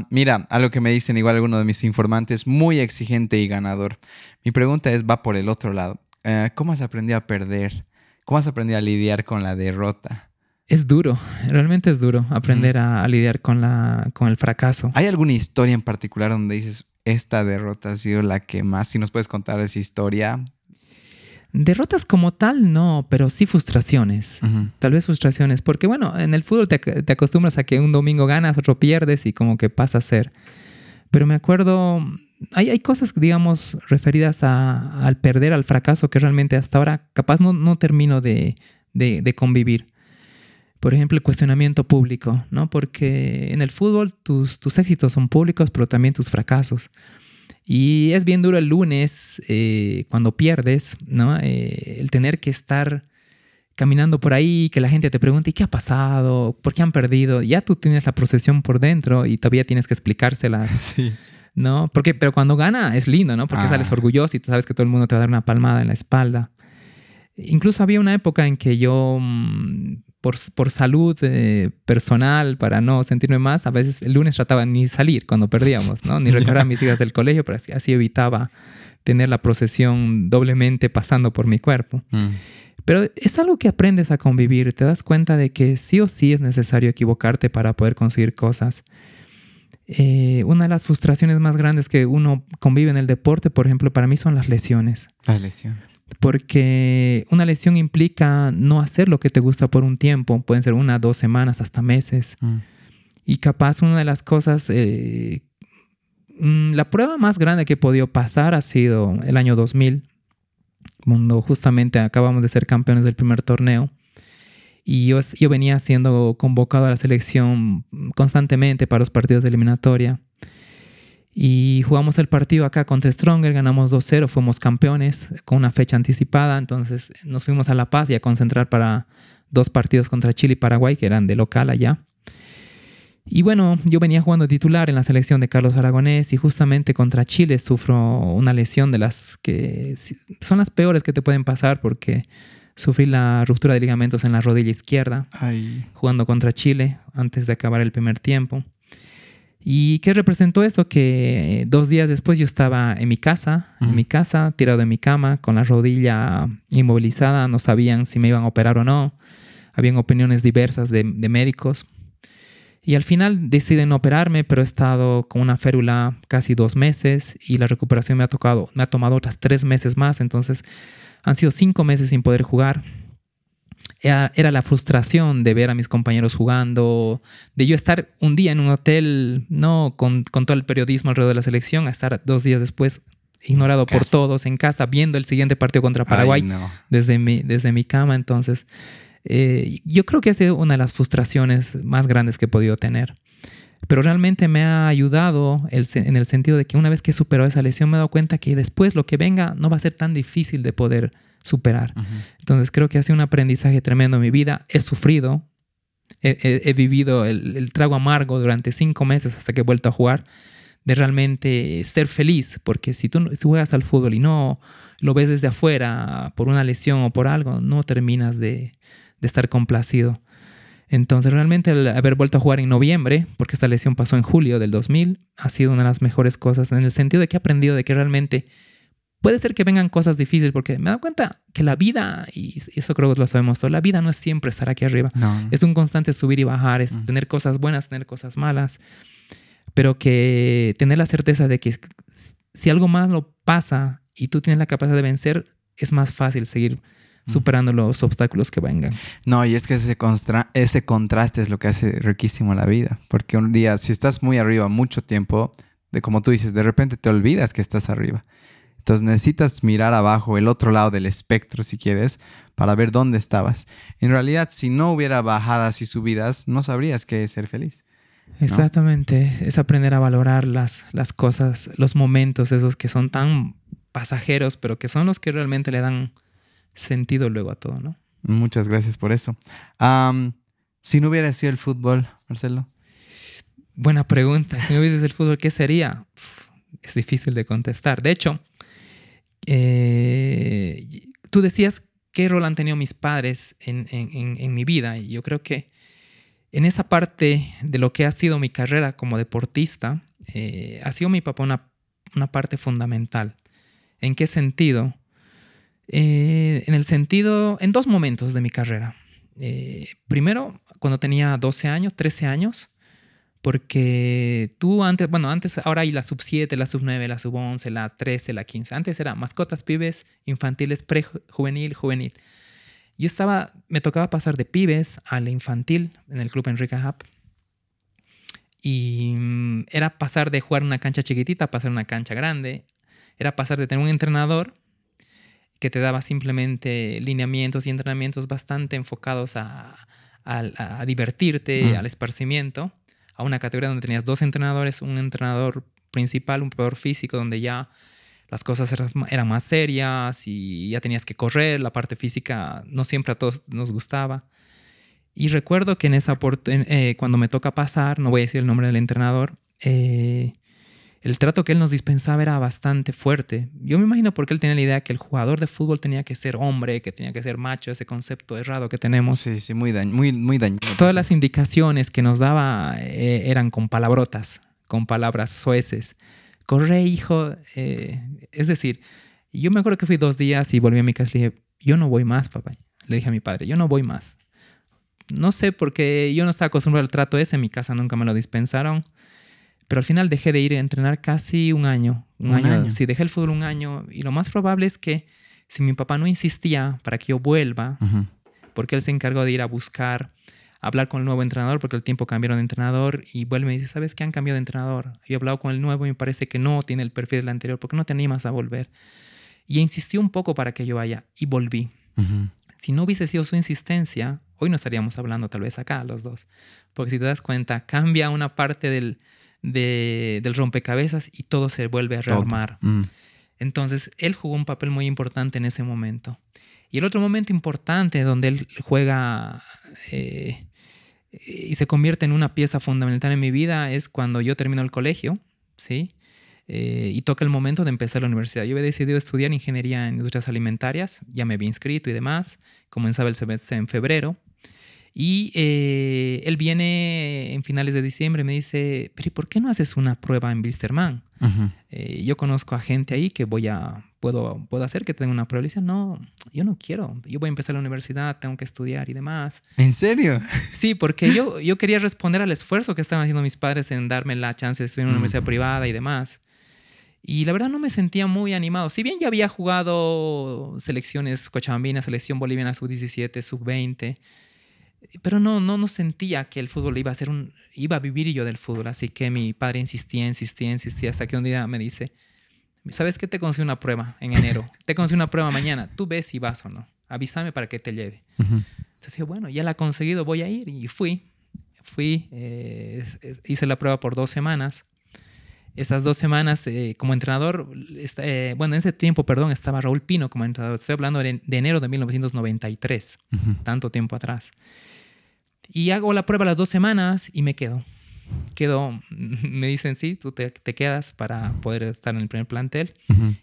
mira, a lo que me dicen igual algunos de mis informantes, muy exigente y ganador. Mi pregunta es, va por el otro lado. Eh, ¿Cómo has aprendido a perder? ¿Cómo has aprendido a lidiar con la derrota? Es duro, realmente es duro aprender a, lidiar con, la, con el fracaso. ¿Hay alguna historia en particular donde dices, esta derrota ha sido la que más, si nos puedes contar esa historia, Derrotas como tal, no, pero sí frustraciones. Tal vez frustraciones, porque bueno, en el fútbol te, acostumbras a que un domingo ganas, otro pierdes y como que pasa a ser. Pero me acuerdo, hay, hay cosas, digamos, referidas al perder, al fracaso, que realmente hasta ahora capaz no, no termino de, de, convivir. Por ejemplo, el cuestionamiento público, ¿no? Porque en el fútbol tus, tus éxitos son públicos, pero también tus fracasos. Y es bien duro el lunes eh, cuando pierdes, ¿no? Eh, el tener que estar caminando por ahí, que la gente te pregunte, ¿y qué ha pasado? ¿Por qué han perdido? Ya tú tienes la procesión por dentro y todavía tienes que explicárselas. <laughs> Sí. ¿No? Porque, pero cuando gana es lindo, ¿no? Porque ah. sales orgulloso y tú sabes que todo el mundo te va a dar una palmada en la espalda. Incluso había una época en que yo mm, por, salud eh, personal, para no sentirme más, a veces el lunes trataba ni salir cuando perdíamos, ¿no? Ni <laughs> recoger a mis hijas del colegio, pero así, evitaba tener la procesión doblemente pasando por mi cuerpo. Mm. Pero es algo que aprendes a convivir, te das cuenta de que sí o sí es necesario equivocarte para poder conseguir cosas. Eh, una de las frustraciones más grandes que uno convive en el deporte, por ejemplo, para mí son las lesiones. Las lesiones porque una lesión implica no hacer lo que te gusta por un tiempo, pueden ser una, dos semanas, hasta meses. Mm. Y capaz una de las cosas, eh, mm, la prueba más grande que he podido pasar ha sido el año 2000, cuando justamente acabamos de ser campeones del primer torneo. Y yo, yo venía siendo convocado a la selección constantemente para los partidos de eliminatoria. Y jugamos el partido acá contra Stronger, ganamos 2-0, fuimos campeones con una fecha anticipada, entonces nos fuimos a La Paz y a concentrar para dos partidos contra Chile y Paraguay, que eran de local allá. Y bueno, yo venía jugando titular en la selección de Carlos Aragonés y justamente contra Chile sufro una lesión de las que son las peores que te pueden pasar porque Sufrí la ruptura de ligamentos en la rodilla izquierda, jugando contra Chile antes de acabar el primer tiempo. ¿Y qué representó eso? Que dos días después yo estaba en mi casa, en mi casa, tirado en mi cama, con la rodilla inmovilizada, no sabían si me iban a operar o no. Habían opiniones diversas de, médicos. Y al final deciden operarme, pero he estado con una férula casi dos meses y la recuperación me ha, tocado, me ha tomado otras tres meses más. Entonces han sido cinco meses sin poder jugar era, la frustración de ver a mis compañeros jugando, de yo estar un día en un hotel, no con, todo el periodismo alrededor de la selección, a estar dos días después ignorado por todos en casa, viendo el siguiente partido contra Paraguay desde, mi, desde mi cama. Entonces, eh, yo creo que ha sido una de las frustraciones más grandes que he podido tener. Pero realmente me ha ayudado en el sentido de que una vez que superó esa lesión me he dado cuenta que después lo que venga no va a ser tan difícil de poder superar. Entonces creo que ha sido un aprendizaje tremendo en mi vida. He sufrido, he, vivido el, trago amargo durante cinco meses hasta que he vuelto a jugar, de realmente ser feliz, porque si tú juegas al fútbol y no lo ves desde afuera por una lesión o por algo, no terminas de, de estar complacido. Entonces realmente el haber vuelto a jugar en noviembre, porque esta lesión pasó en julio del 2000, ha sido una de las mejores cosas en el sentido de que he aprendido de que realmente Puede ser que vengan cosas difíciles porque me he dado cuenta que la vida, y eso creo que lo sabemos todos, la vida no es siempre estar aquí arriba. Es un constante subir y bajar, es tener cosas buenas, tener cosas malas, pero que tener la certeza de que si algo malo pasa y tú tienes la capacidad de vencer, es más fácil seguir superando los obstáculos que vengan. No, y es que ese, ese contraste es lo que hace riquísimo la vida, porque un día, si estás muy arriba mucho tiempo, de como tú dices, de repente te olvidas que estás arriba. Entonces necesitas mirar abajo, el otro lado del espectro, si quieres, para ver dónde estabas. En realidad, si no hubiera bajadas y subidas, no sabrías qué es ser feliz. Exactamente, es aprender a valorar las, las cosas, los momentos esos que son tan pasajeros, pero que son los que realmente le dan sentido luego a todo, ¿no? Muchas gracias por eso. si no hubiera sido el fútbol, Marcelo. Buena pregunta. Si no hubiese el fútbol, ¿qué sería? es difícil de contestar. De hecho, eh, tú decías qué rol han tenido mis padres en, mi vida y yo creo que en esa parte de lo que ha sido mi carrera como deportista, eh, ha sido mi papá una, parte fundamental. ¿En qué sentido? Eh, en el sentido, en dos momentos de mi carrera. primero, cuando tenía 12 años, 13 años, porque tú antes, bueno, antes, ahora hay la sub 7, la sub 9, la sub 11, la 13, la 15. Antes era mascotas, pibes, infantiles, pre-juvenil, juvenil. Yo estaba, me tocaba pasar de pibes a la infantil en el club Enrique Hub. Y mm, era pasar de jugar una cancha chiquitita a pasar una cancha grande. Era pasar de tener un entrenador que te daba simplemente lineamientos y entrenamientos bastante enfocados a, divertirte, al esparcimiento a una categoría donde tenías dos entrenadores, un entrenador principal, un peor físico, donde ya las cosas eran más serias y ya tenías que correr, la parte física no siempre a todos nos gustaba. Y recuerdo que en esa eh, cuando me toca pasar, no voy a decir el nombre del entrenador, eh, el trato que él nos dispensaba era bastante fuerte. Yo me imagino porque él tenía la idea que el jugador de fútbol tenía que ser hombre, que tenía que ser macho, ese concepto errado que tenemos. Sí, sí, muy, daño, muy, muy dañino. Todas las indicaciones que nos daba eh, eran con palabrotas, con palabras sueces. Corre, hijo. Eh, es decir, yo me acuerdo que fui dos días y volví a mi casa y le dije, yo no voy más, papá. Le dije a mi padre, yo no voy más. No sé, porque yo no estaba acostumbrado al trato ese, en mi casa nunca me lo dispensaron. Pero al final dejé de ir a entrenar casi un año. Un, año. Sí, dejé el fútbol un año. Y lo más probable es que si mi papá no insistía para que yo vuelva, porque él se encargó de ir a buscar, hablar con el nuevo entrenador, porque el tiempo cambiaron de entrenador, y vuelve y me dice, ¿sabes qué han cambiado de entrenador? Y he hablado con el nuevo y me parece que no tiene el perfil del anterior, porque no te animas a volver? Y insistió un poco para que yo vaya, y volví. Si no hubiese sido su insistencia, hoy no estaríamos hablando tal vez acá los dos, porque si te das cuenta, cambia una parte del de, del rompecabezas y todo se vuelve a rearmar. Mm. Entonces, él jugó un papel muy importante en ese momento. Y el otro momento importante donde él juega eh, y se convierte en una pieza fundamental en mi vida es cuando yo termino el colegio, ¿sí? eh, y toca el momento de empezar la universidad. Yo había decidido estudiar ingeniería en industrias alimentarias, ya me había inscrito y demás, comenzaba el semestre en febrero. Y eh, él viene en finales de diciembre y me dice, pero ¿por qué no haces una prueba en Bilsterman? Eh, yo conozco a gente ahí que voy a, puedo, puedo hacer que tenga una prueba. Y dice, no, yo no quiero. Yo voy a empezar la universidad, tengo que estudiar y demás. ¿En serio? Sí, porque yo, yo quería responder al esfuerzo que estaban haciendo mis padres en darme la chance de estudiar en una universidad privada y demás. Y la verdad no me sentía muy animado. Si bien ya había jugado selecciones cochabambinas, selección boliviana sub-17, sub-20, pero no, no, no sentía que el fútbol iba a ser un, iba a vivir yo del fútbol. Así que mi padre insistía, insistía, insistía, hasta que un día me dice, ¿sabes qué? Te consigo una prueba en enero. Te consigo una prueba mañana. Tú ves si vas o no. Avísame para que te lleve. Entonces dije, bueno, ya la he conseguido, voy a ir. Y fui. Fui, eh, hice la prueba por dos semanas. Esas dos semanas eh, como entrenador, eh, bueno, en ese tiempo, perdón, estaba Raúl Pino como entrenador. Estoy hablando de, enero de 1993, tanto tiempo atrás. Y hago la prueba las dos semanas y me quedo. Quedo, <laughs> me dicen, sí, tú te, quedas para poder estar en el primer plantel.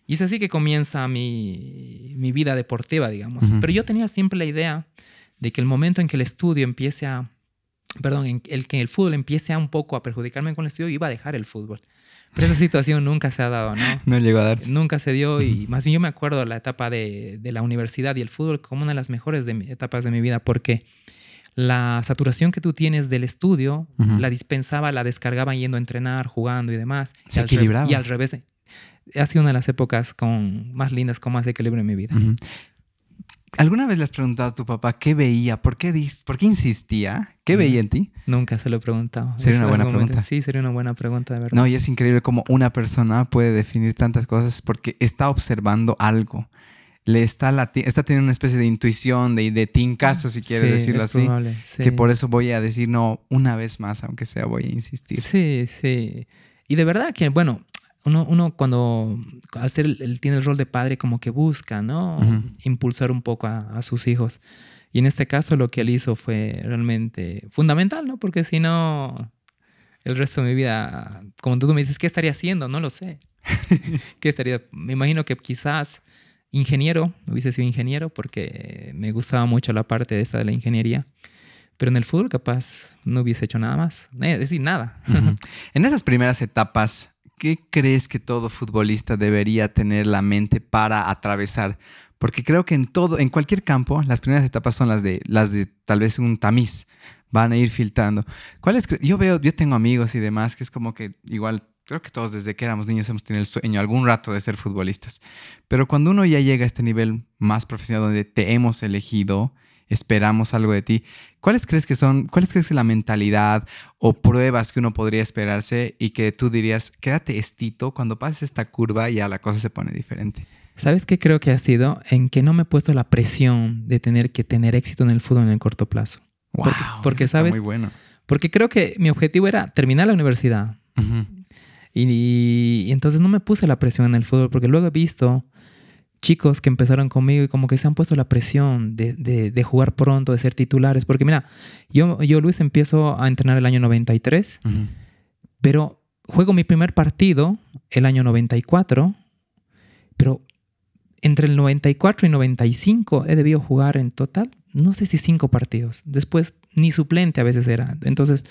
Y es así que comienza mi, mi vida deportiva, digamos. Pero yo tenía siempre la idea de que el momento en que el estudio empiece a, perdón, en el que el fútbol empiece a un poco a perjudicarme con el estudio, iba a dejar el fútbol. Pero esa situación nunca se ha dado, ¿no? <laughs> No llegó a darse. Nunca se dio y más bien yo me acuerdo la etapa de, de, la universidad y el fútbol como una de las mejores de etapas de mi vida porque la saturación que tú tienes del estudio la dispensaba, la descargaba yendo a entrenar, jugando y demás. Se y equilibraba. y al revés. Ha sido una de las épocas con más lindas, con más equilibrio en mi vida. ¿Alguna vez le has preguntado a tu papá qué veía? ¿Por qué, por qué insistía? ¿Qué veía en ti? Nunca se lo he preguntado. Sería una buena pregunta. Sí, sería una buena pregunta, de verdad. No, y es increíble cómo una persona puede definir tantas cosas porque está observando algo le está, está teniendo una especie de intuición, de, de tincazo, si quieres decirlo así. Que por eso voy a decir no una vez más, aunque sea, voy a insistir. Sí, sí. Y de verdad que, bueno, uno, uno cuando, al ser, él tiene el rol de padre, como que busca, ¿no? Impulsar un poco a, sus hijos. Y en este caso lo que él hizo fue realmente fundamental, ¿no? Porque si no, el resto de mi vida, como tú me dices, ¿qué estaría haciendo? No lo sé. <laughs> ¿Qué estaría? Me imagino que quizás ingeniero, hubiese sido ingeniero porque me gustaba mucho la parte de esta de la ingeniería. Pero en el fútbol capaz no hubiese hecho nada más. Eh, es decir, nada. <laughs> En esas primeras etapas, ¿qué crees que todo futbolista debería tener la mente para atravesar? Porque creo que en todo, en cualquier campo, las primeras etapas son las de, las de tal vez un tamiz. Van a ir filtrando. ¿Cuáles? Yo veo, yo tengo amigos y demás que es como que igual creo que todos desde que éramos niños hemos tenido el sueño algún rato de ser futbolistas. Pero cuando uno ya llega a este nivel más profesional donde te hemos elegido, esperamos algo de ti, ¿cuáles crees que son, cuáles crees que la mentalidad o pruebas que uno podría esperarse y que tú dirías, quédate estito, cuando pases esta curva ya la cosa se pone diferente? ¿Sabes qué creo que ha sido? En que no me he puesto la presión de tener que tener éxito en el fútbol en el corto plazo. Wow, porque, sabes, muy bueno. Porque creo que mi objetivo era terminar la universidad. Y, entonces no me puse la presión en el fútbol porque luego he visto chicos que empezaron conmigo y como que se han puesto la presión de, de, jugar pronto, de ser titulares. Porque mira, yo, yo Luis empiezo a entrenar el año 93, pero juego mi primer partido el año 94, pero entre el 94 y 95 he debido jugar en total, no sé si cinco partidos. Después ni suplente a veces era. Entonces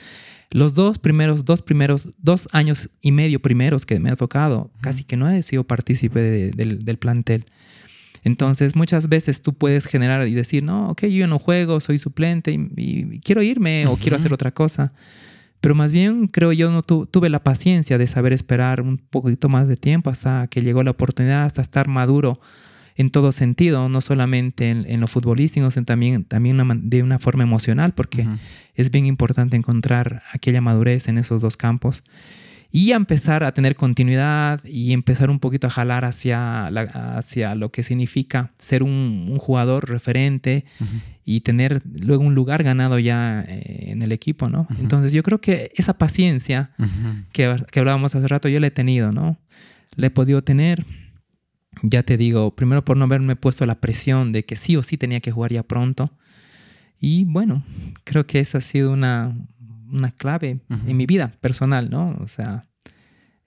los dos primeros, dos primeros, dos años y medio primeros que me ha tocado, casi que no he sido partícipe del, plantel. Entonces, muchas veces tú puedes generar y decir, no, ok, yo no juego, soy suplente y, quiero irme o quiero hacer otra cosa. Pero más bien creo yo no tuve la paciencia de saber esperar un poquito más de tiempo hasta que llegó la oportunidad, hasta estar maduro en todo sentido, no solamente en, lo futbolístico, sino también, también de una forma emocional, porque es bien importante encontrar aquella madurez en esos dos campos y empezar a tener continuidad y empezar un poquito a jalar hacia, hacia lo que significa ser un, jugador referente y tener luego un lugar ganado ya eh, en el equipo, ¿no? Entonces yo creo que esa paciencia que, que hablábamos hace rato yo la he tenido, ¿no? La he podido tener ya te digo, primero por no haberme puesto la presión de que sí o sí tenía que jugar ya pronto. Y bueno, creo que esa ha sido una, una clave en mi vida personal, ¿no? O sea,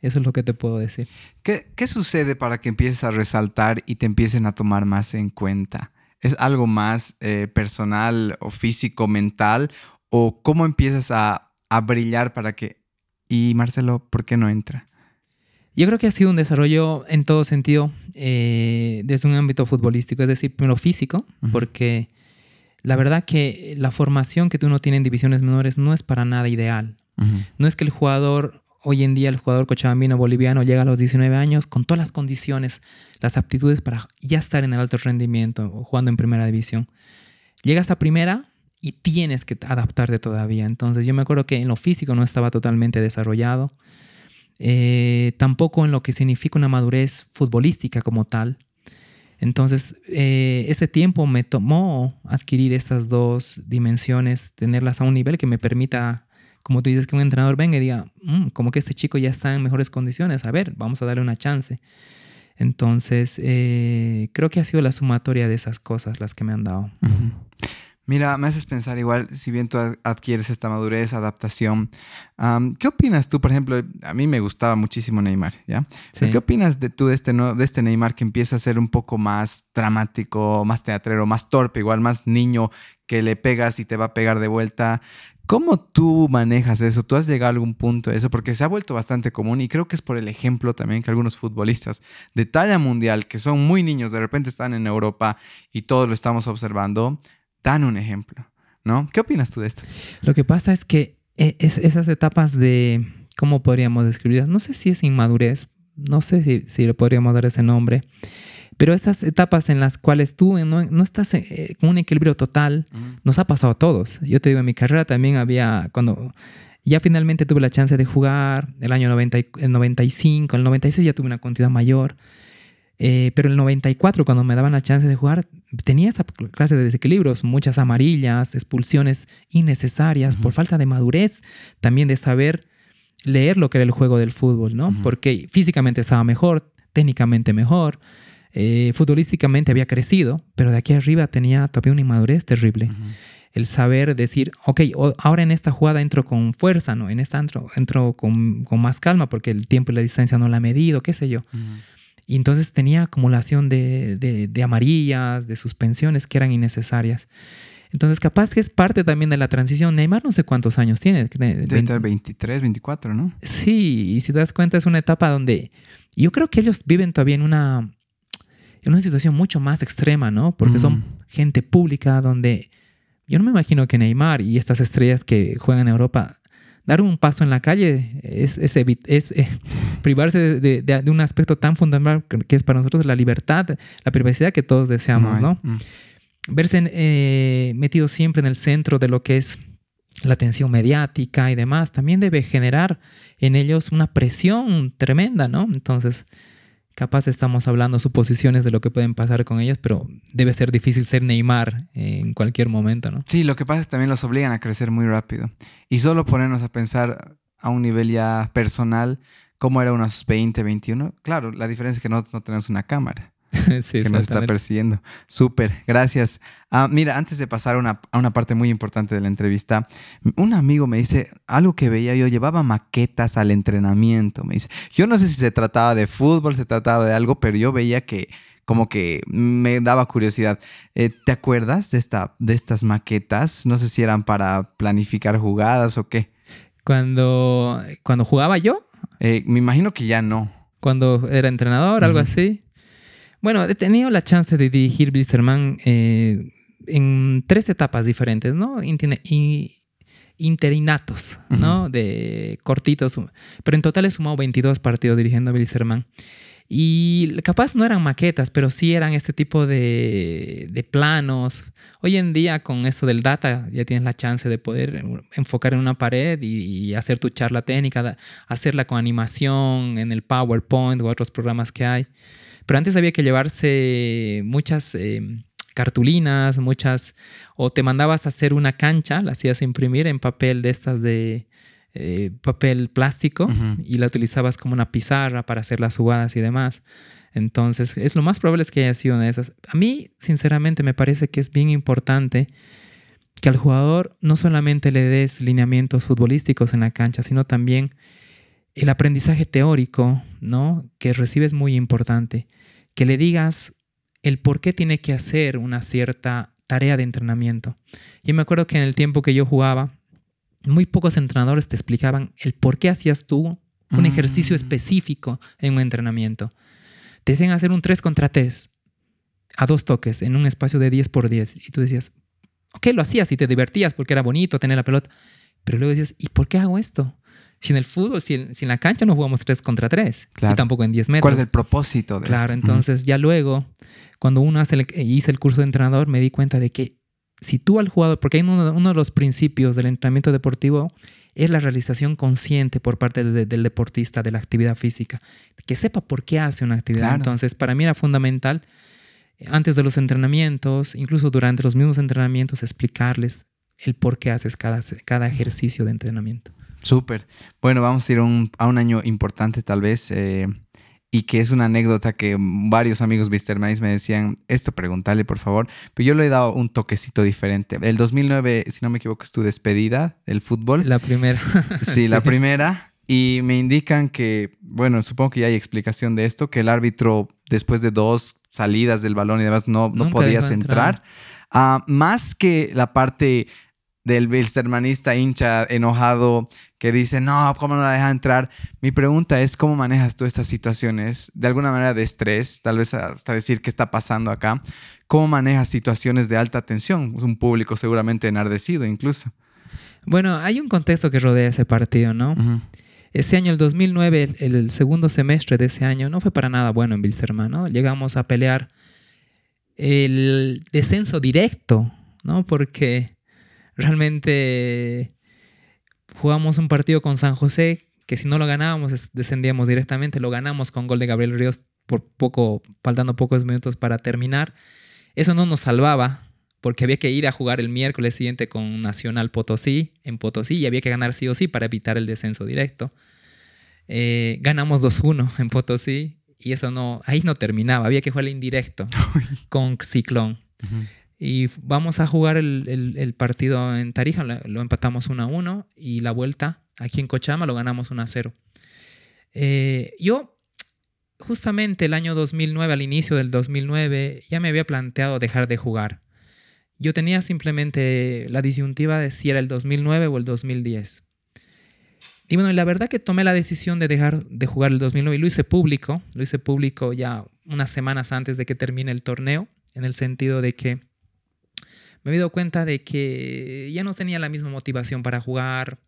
Eso es lo que te puedo decir. ¿Qué, qué sucede para que empieces a resaltar y te empiecen a tomar más en cuenta? ¿Es algo más eh, personal o físico, mental? ¿O cómo empiezas a, a brillar para que... Y Marcelo, ¿por qué no entra? Yo creo que ha sido un desarrollo en todo sentido eh, desde un ámbito futbolístico, es decir, primero físico, porque la verdad que la formación que uno tiene en divisiones menores no es para nada ideal. No es que el jugador, hoy en día el jugador cochabambino boliviano llega a los 19 años con todas las condiciones, las aptitudes para ya estar en el alto rendimiento o jugando en primera división. Llegas a primera y tienes que adaptarte todavía. Entonces yo me acuerdo que en lo físico no estaba totalmente desarrollado. Eh, tampoco en lo que significa una madurez futbolística como tal. Entonces, eh, ese tiempo me tomó adquirir estas dos dimensiones, tenerlas a un nivel que me permita, como tú dices, que un entrenador venga y diga, mm, como que este chico ya está en mejores condiciones, a ver, vamos a darle una chance. Entonces, eh, creo que ha sido la sumatoria de esas cosas las que me han dado. Mira, me haces pensar igual, si bien tú adquieres esta madurez, adaptación, ¿qué opinas tú, por ejemplo, a mí me gustaba muchísimo Neymar, ¿ya? ¿Qué opinas de tú de este, de este Neymar que empieza a ser un poco más dramático, más teatrero, más torpe, igual más niño, que le pegas y te va a pegar de vuelta? ¿Cómo tú manejas eso? ¿Tú has llegado a algún punto de eso? Porque se ha vuelto bastante común y creo que es por el ejemplo también que algunos futbolistas de talla mundial, que son muy niños, de repente están en Europa y todos lo estamos observando, dan un ejemplo, ¿no? ¿Qué opinas tú de esto? Lo que pasa es que eh, esas etapas de, ¿cómo podríamos describirlas? No sé si es inmadurez, no sé si, si le podríamos dar ese nombre, pero esas etapas en las cuales tú no, estás eh, con un equilibrio total, nos ha pasado a todos. Yo te digo, en mi carrera también había, cuando ya finalmente tuve la chance de jugar, el año 90, el 95, el 96 ya tuve una continuidad mayor. Eh, pero el 94, cuando me daban la chance de jugar, tenía esa clase de desequilibrios, muchas amarillas, expulsiones innecesarias por falta de madurez, también de saber leer lo que era el juego del fútbol, ¿no? Porque físicamente estaba mejor, técnicamente mejor, eh, futbolísticamente había crecido, pero de aquí arriba tenía todavía una inmadurez terrible. El saber decir, ok, ahora en esta jugada entro con fuerza, ¿no? En esta entro, entro con, con, más calma porque el tiempo y la distancia no la he medido, qué sé yo. Y entonces tenía acumulación de, de, amarillas, de suspensiones que eran innecesarias. Entonces, capaz que es parte también de la transición. Neymar no sé cuántos años tiene. Debe 23, 24, ¿no? Sí, y si te das cuenta es una etapa donde yo creo que ellos viven todavía en una, en una situación mucho más extrema, ¿no? Porque son mm. gente pública donde yo no me imagino que Neymar y estas estrellas que juegan en Europa dar un paso en la calle es, es, es eh, privarse de, de, un aspecto tan fundamental que es para nosotros la libertad, la privacidad que todos deseamos, ¿no? Mm. Verse eh, metido siempre en el centro de lo que es la atención mediática y demás, también debe generar en ellos una presión tremenda, ¿no? Entonces, Capaz estamos hablando suposiciones de lo que pueden pasar con ellos, pero debe ser difícil ser Neymar en cualquier momento, ¿no? Sí, lo que pasa es que también los obligan a crecer muy rápido. Y solo ponernos a pensar a un nivel ya personal, cómo era unos 20, 21. Claro, la diferencia es que no, no tenemos una cámara. <laughs> que nos está persiguiendo. Súper, gracias. Ah, mira, antes de pasar a una, a una, parte muy importante de la entrevista, un amigo me dice algo que veía yo, llevaba maquetas al entrenamiento. Me dice, yo no sé si se trataba de fútbol, se trataba de algo, pero yo veía que como que me daba curiosidad. Eh, ¿Te acuerdas de, esta, de estas maquetas? No sé si eran para planificar jugadas o qué. Cuando, cuando jugaba yo. Eh, me imagino que ya no. Cuando era entrenador, algo así. Bueno, he tenido la chance de dirigir Blisterman eh, en tres etapas diferentes, ¿no? interinatos, ¿no? De cortitos. Pero en total he sumado 22 partidos dirigiendo a Blisterman. Y capaz no eran maquetas, pero sí eran este tipo de, planos. Hoy en día con esto del data ya tienes la chance de poder enfocar en una pared y, y, hacer tu charla técnica, hacerla con animación en el PowerPoint o otros programas que hay. Pero antes había que llevarse muchas eh, cartulinas, muchas, o te mandabas a hacer una cancha, la hacías imprimir en papel de estas de eh, papel plástico y la utilizabas como una pizarra para hacer las jugadas y demás. Entonces, es lo más probable es que haya sido una de esas. A mí, sinceramente, me parece que es bien importante que al jugador no solamente le des lineamientos futbolísticos en la cancha, sino también el aprendizaje teórico, ¿no? Que recibes es muy importante. Que le digas el por qué tiene que hacer una cierta tarea de entrenamiento. Yo me acuerdo que en el tiempo que yo jugaba, muy pocos entrenadores te explicaban el por qué hacías tú un mm. ejercicio específico en un entrenamiento. Te decían hacer un 3 contra 3 a dos toques en un espacio de 10 por 10 y tú decías, ok, lo hacías y te divertías porque era bonito tener la pelota, pero luego decías, ¿y por qué hago esto? Si en el fútbol, si en, la cancha no jugamos 3 contra 3 y tampoco en 10 metros. ¿Cuál es el propósito de Claro, entonces ya luego, cuando uno hace el, hice el curso de entrenador, me di cuenta de que si tú al jugador, porque hay uno, uno de los principios del entrenamiento deportivo es la realización consciente por parte del deportista de la actividad física, que sepa por qué hace una actividad. Entonces, para mí era fundamental, eh, antes de los entrenamientos, incluso durante los mismos entrenamientos, explicarles el por qué haces cada, cada ejercicio de entrenamiento. Súper. Bueno, vamos a ir a un, a un año importante tal vez. Eh, y que es una anécdota que varios amigos Maíz me decían, esto pregúntale por favor, pero yo le he dado un toquecito diferente. El 2009, si no me equivoco, es tu despedida del fútbol. La primera. <laughs> sí, la <laughs> primera. Y me indican que, bueno, supongo que ya hay explicación de esto, que el árbitro después de dos salidas del balón y demás no, no podías entrar. Ah, más que la parte del Bilstermanista hincha enojado que dice, no, ¿cómo no la deja entrar? Mi pregunta es, ¿cómo manejas tú estas situaciones? De alguna manera de estrés, tal vez hasta decir qué está pasando acá. ¿Cómo manejas situaciones de alta tensión? Un público seguramente enardecido incluso. Bueno, hay un contexto que rodea ese partido, ¿no? Ese año, el 2009, el, segundo semestre de ese año, no fue para nada bueno en Bilsterman, ¿no? Llegamos a pelear el descenso directo, ¿no? Porque realmente jugamos un partido con San José que si no lo ganábamos descendíamos directamente, lo ganamos con gol de Gabriel Ríos por poco, faltando pocos minutos para terminar. Eso no nos salvaba porque había que ir a jugar el miércoles siguiente con Nacional Potosí en Potosí y había que ganar sí o sí para evitar el descenso directo. Eh, ganamos 2-1 en Potosí y eso no, ahí no terminaba, había que jugar el indirecto <laughs> con Ciclón. Y vamos a jugar el, partido en Tarija, lo empatamos 1 a 1 y la vuelta aquí en Cochama lo ganamos 1 a 0. Eh, yo, justamente el año 2009, al inicio del 2009, ya me había planteado dejar de jugar. Yo tenía simplemente la disyuntiva de si era el 2009 o el 2010. Y bueno, la verdad que tomé la decisión de dejar de jugar el 2009 y lo hice público, lo hice público ya unas semanas antes de que termine el torneo, en el sentido de que me he dado cuenta de que ya no tenía la misma motivación para jugar.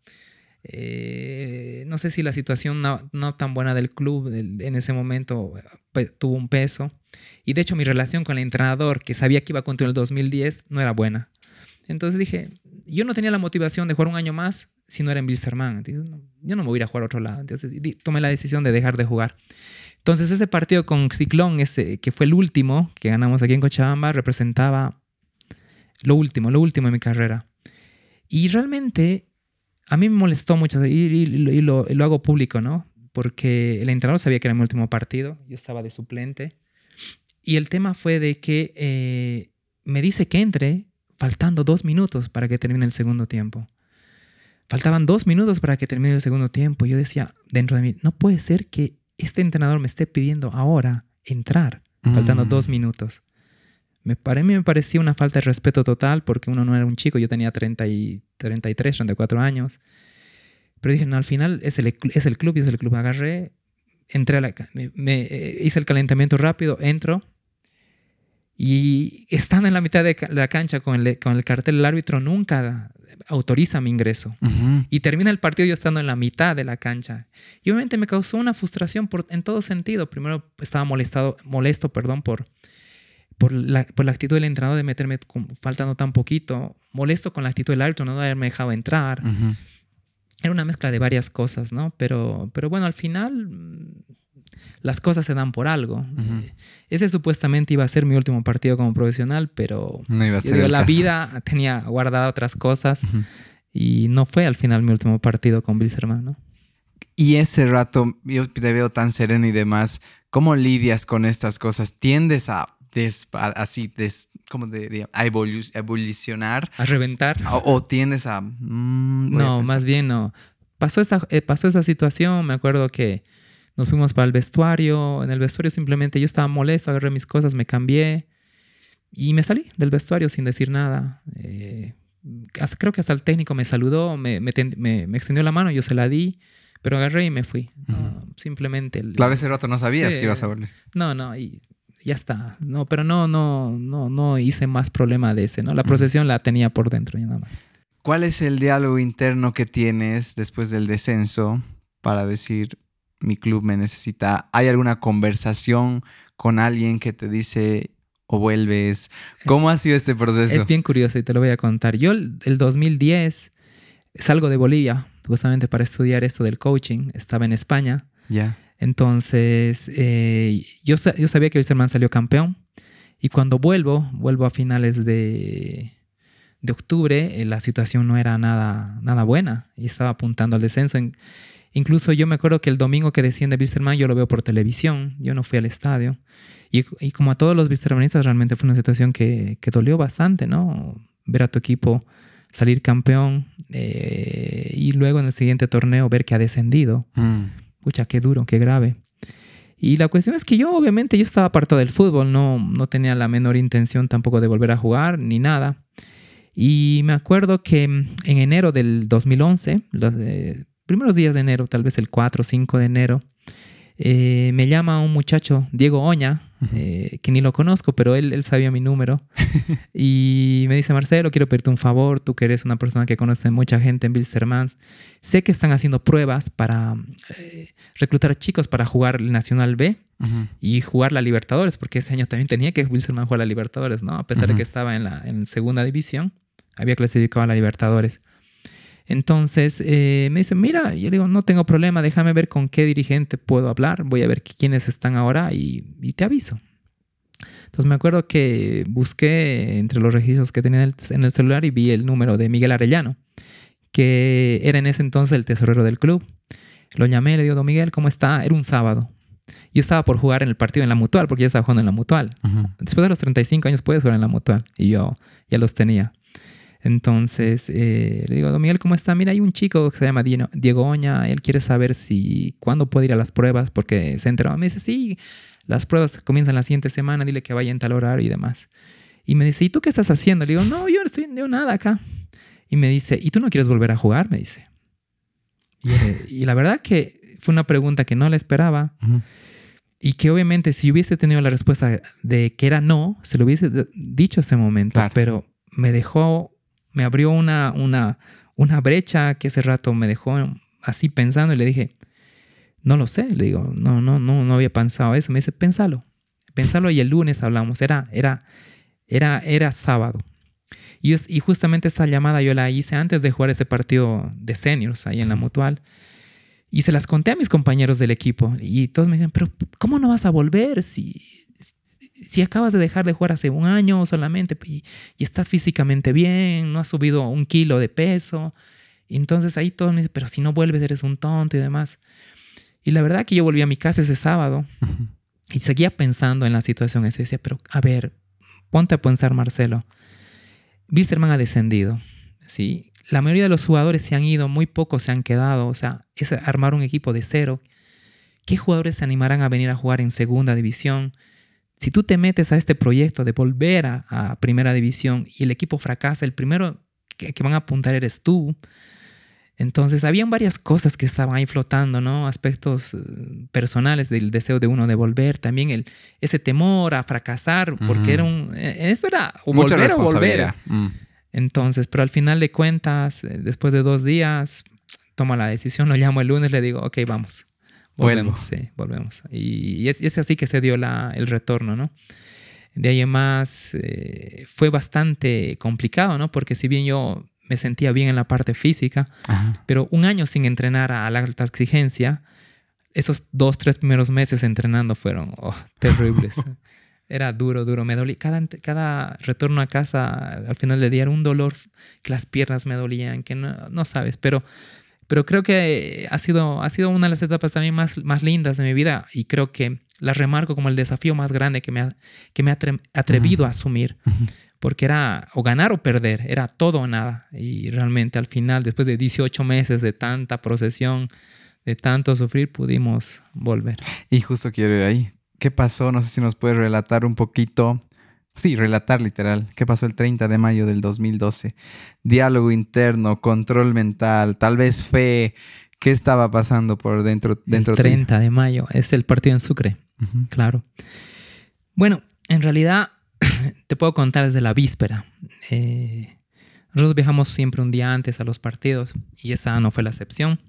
Eh, no sé si la situación no, tan buena del club en ese momento tuvo un peso. Y de hecho mi relación con el entrenador, que sabía que iba a continuar el 2010, no era buena. Entonces dije, yo no tenía la motivación de jugar un año más si no era en Bilsterman. Yo no me voy a ir a jugar a otro lado. Entonces tomé la decisión de dejar de jugar. Entonces ese partido con Ciclón, ese, que fue el último que ganamos aquí en Cochabamba, representaba lo último, lo último en mi carrera. Y realmente a mí me molestó mucho y, lo, hago público, ¿no? Porque el entrenador sabía que era mi último partido, yo estaba de suplente. Y el tema fue de que eh, me dice que entre faltando dos minutos para que termine el segundo tiempo. Faltaban dos minutos para que termine el segundo tiempo. Yo decía dentro de mí, no puede ser que este entrenador me esté pidiendo ahora entrar, faltando mm. dos minutos. Me, para mí me parecía una falta de respeto total porque uno no era un chico, yo tenía 30 y, 33, 34 años. Pero dije, no, al final es el, es el club y es el club. Agarré, entré a la, me, eh, hice el calentamiento rápido, entro y estando en la mitad de la cancha con el, con el cartel, el árbitro nunca autoriza mi ingreso. Y termina el partido yo estando en la mitad de la cancha. Y obviamente me causó una frustración por, en todo sentido. Primero estaba molestado, molesto perdón, por, por la, por la actitud del entrenador de meterme faltando tan poquito, molesto con la actitud del árbitro, no haberme dejado entrar. Era una mezcla de varias cosas, ¿no? Pero, pero bueno, al final las cosas se dan por algo. Eh, ese supuestamente iba a ser mi último partido como profesional, pero no iba a ser la vida tenía guardada otras cosas y no fue al final mi último partido con Bilzerman, ¿no? Y ese rato yo te veo tan sereno y demás. ¿Cómo lidias con estas cosas? ¿Tiendes a así, des, ¿cómo diría? A evolucionar. A reventar. O, tienes a... Mm, no, más bien no. pasó esa, eh, pasó esa situación, me acuerdo que nos fuimos para el vestuario, en el vestuario simplemente yo estaba molesto, agarré mis cosas, me cambié y me salí del vestuario sin decir nada. Eh, creo que hasta el técnico me saludó, me, me, extendió la mano, yo se la di, pero agarré y me fui. simplemente. claro, ese rato no sabías que ibas a volver. No, no, y ya está. No, pero no, no, no, no hice más problema de ese, ¿no? La procesión la tenía por dentro y nada más. ¿Cuál es el diálogo interno que tienes después del descenso para decir mi club me necesita? ¿Hay alguna conversación con alguien que te dice o vuelves? ¿Cómo ha sido este proceso? Es bien curioso y te lo voy a contar. Yo el 2010 salgo de Bolivia justamente para estudiar esto del coaching. Estaba en España. Ya. Entonces, eh, yo, sabía que Wilstermann salió campeón. Y cuando vuelvo, vuelvo a finales de, octubre, eh, la situación no era nada, nada buena y estaba apuntando al descenso. incluso yo me acuerdo que el domingo que desciende Wilstermann yo lo veo por televisión, yo no fui al estadio. Y, como a todos los Wilstermannistas realmente fue una situación que, que, dolió bastante, ¿no? Ver a tu equipo salir campeón eh, y luego en el siguiente torneo ver que ha descendido. Mm. Pucha, qué duro, qué grave. Y la cuestión es que yo, obviamente, yo estaba apartado del fútbol, no, no tenía la menor intención tampoco de volver a jugar ni nada. Y me acuerdo que mm, en enero del 2011, los eh, primeros días de enero, tal vez el 4 o 5 de enero, eh, me llama un muchacho, Diego Oña, eh, que ni lo conozco, pero él, él sabía mi número. <laughs> y me dice, Marcelo, quiero pedirte un favor, tú que eres una persona que conoce mucha gente en Bilstermans. Sé que están haciendo pruebas para reclutar chicos para jugar el Nacional B y jugar la Libertadores, porque ese año también tenía que Wilstermann jugar la Libertadores, ¿no? A pesar de que estaba en la en segunda división había clasificado a la Libertadores. Entonces eh, me dice, mira, yo digo, no tengo problema, déjame ver con qué dirigente puedo hablar, voy a ver quiénes están ahora y, te aviso. Entonces me acuerdo que busqué entre los registros que tenía en el, celular y vi el número de Miguel Arellano, que era en ese entonces el tesorero del club. Lo llamé, le digo, don Miguel, ¿cómo está? Era un sábado. Yo estaba por jugar en el partido en la mutual, porque ya estaba jugando en la mutual. Después de los 35 años puedes jugar en la mutual. Y yo ya los tenía. Entonces eh, le digo, Don Miguel, ¿cómo está? Mira, hay un chico que se llama Diego Oña, él quiere saber si, cuándo puede ir a las pruebas, porque se enteró. Me dice, sí, las pruebas comienzan la siguiente semana, dile que vaya en tal horario y demás. Y me dice, ¿y tú qué estás haciendo? Le digo, no, yo no estoy haciendo nada acá. Y me dice, ¿y tú no quieres volver a jugar? Me dice. Y, la verdad que fue una pregunta que no la esperaba. Y que obviamente si hubiese tenido la respuesta de que era no, se lo hubiese dicho ese momento. Pero me dejó me abrió una, una, una brecha que ese rato me dejó así pensando y le dije, no lo sé, le digo, no, no, no, no había pensado eso. Me dice, pensalo, pensalo y el lunes hablamos, era, era, era, era sábado. Y, y justamente esta llamada yo la hice antes de jugar ese partido de seniors ahí en la mutual. Y se las conté a mis compañeros del equipo y todos me decían, pero ¿cómo no vas a volver si, si acabas de dejar de jugar hace un año solamente y, estás físicamente bien, no has subido un kilo de peso, entonces ahí todo me dice, pero si no vuelves eres un tonto y demás. Y la verdad que yo volví a mi casa ese sábado y seguía pensando en la situación ese, decía, pero a ver, ponte a pensar Marcelo, Wilstermann ha descendido, ¿sí? La mayoría de los jugadores se han ido, muy pocos se han quedado, o sea, es armar un equipo de cero. ¿Qué jugadores se animarán a venir a jugar en segunda división? Si tú te metes a este proyecto de volver a, primera división y el equipo fracasa, el primero que, van a apuntar eres tú. Entonces, habían varias cosas que estaban ahí flotando, ¿no? Aspectos eh, personales del deseo de uno de volver, también el, ese temor a fracasar, porque era un... Eh, esto era volver o volver. Mm. Entonces, pero al final de cuentas, eh, después de dos días, toma la decisión, lo llamo el lunes, le digo, ok, vamos. Volvemos, sí, volvemos. Y, es, así que se dio la, el retorno, ¿no? De ahí en más eh, fue bastante complicado, ¿no? Porque si bien yo me sentía bien en la parte física, pero un año sin entrenar a la alta exigencia, esos dos, tres primeros meses entrenando fueron oh, terribles. <laughs> era duro, duro. Me dolía. Cada, cada retorno a casa, al final del día, era un dolor que las piernas me dolían, que no, no sabes. Pero pero creo que ha sido, ha sido una de las etapas también más, más lindas de mi vida y creo que la remarco como el desafío más grande que me ha, que me ha atrevido a asumir. porque era o ganar o perder, era todo o nada. Y realmente al final, después de 18 meses de tanta procesión, de tanto sufrir, pudimos volver. Y justo quiero ir ahí. ¿Qué pasó? No sé si nos puedes relatar un poquito. Sí, relatar literal. ¿Qué pasó el 30 de mayo del 2012? Diálogo interno, control mental, tal vez fe. ¿Qué estaba pasando por dentro? dentro el 30 de mayo es el partido en Sucre, claro. Bueno, en realidad <clears throat> te puedo contar desde la víspera. Eh, nosotros viajamos siempre un día antes a los partidos y esa no fue la excepción.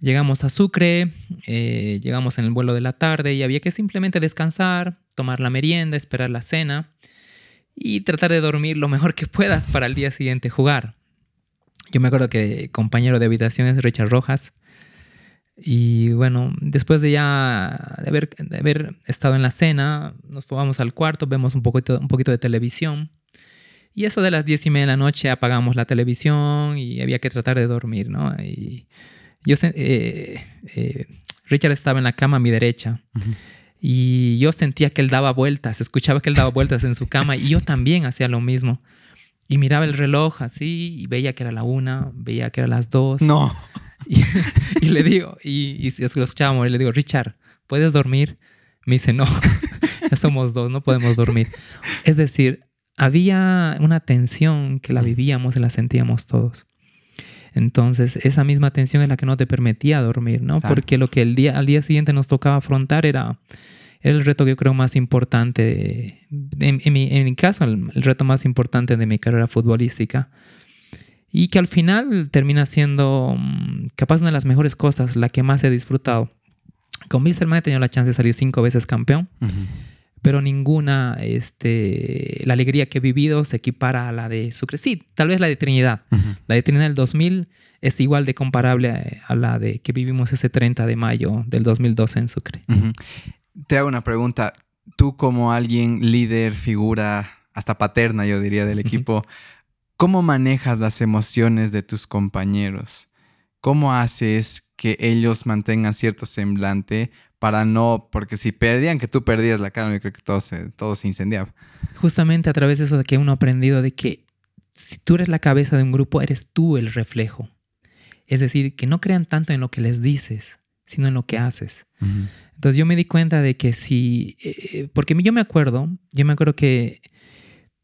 Llegamos a Sucre, eh, llegamos en el vuelo de la tarde y había que simplemente descansar, tomar la merienda, esperar la cena y tratar de dormir lo mejor que puedas para el día siguiente jugar. Yo me acuerdo que compañero de habitación es Richard Rojas. Y bueno, después de ya de haber, estado en la cena, nos vamos al cuarto, vemos un poquito, un poquito de televisión. Y eso de las diez y media de la noche apagamos la televisión y había que tratar de dormir, ¿no? Y eh, eh, Richard estaba en la cama a mi derecha. Y yo sentía que él daba vueltas, escuchaba que él daba vueltas en su cama y yo también hacía lo mismo. Y miraba el reloj así y veía que era la una, veía que era las dos. No. <laughs> Y, le digo, y, y, lo escuchábamos, y le digo, Richard, ¿puedes dormir? Me dice, no, <laughs> ya somos dos, no podemos dormir. Es decir, había una tensión que la vivíamos y la sentíamos todos. Entonces, esa misma tensión es la que no te permitía dormir, ¿no? Porque lo que el día, al día siguiente nos tocaba afrontar era el reto que yo creo más importante, en, mi, caso, el, reto más importante de mi carrera futbolística. Y que al final termina siendo mm, capaz una de las mejores cosas, la que más he disfrutado. Con Wilstermann he tenido la chance de salir cinco veces campeón, pero ninguna, este, la alegría que he vivido se equipara a la de Sucre. Sí, tal vez la de Trinidad. La de Trinidad del 2000 es igual de comparable a, la de que vivimos ese 30 de mayo del 2012 en Sucre te hago una pregunta. Tú como alguien líder, figura, hasta paterna, yo diría, del equipo, ¿cómo manejas las emociones de tus compañeros? ¿Cómo haces que ellos mantengan cierto semblante para no, porque si perdían que tú perdías la cara, yo creo que todo se, todo se incendiaba. Justamente a través de eso de que uno ha aprendido de que si tú eres la cabeza de un grupo, eres tú el reflejo. Es decir, que no crean tanto en lo que les dices, sino en lo que haces. Entonces yo me di cuenta de que si, eh, porque yo me acuerdo, yo me acuerdo que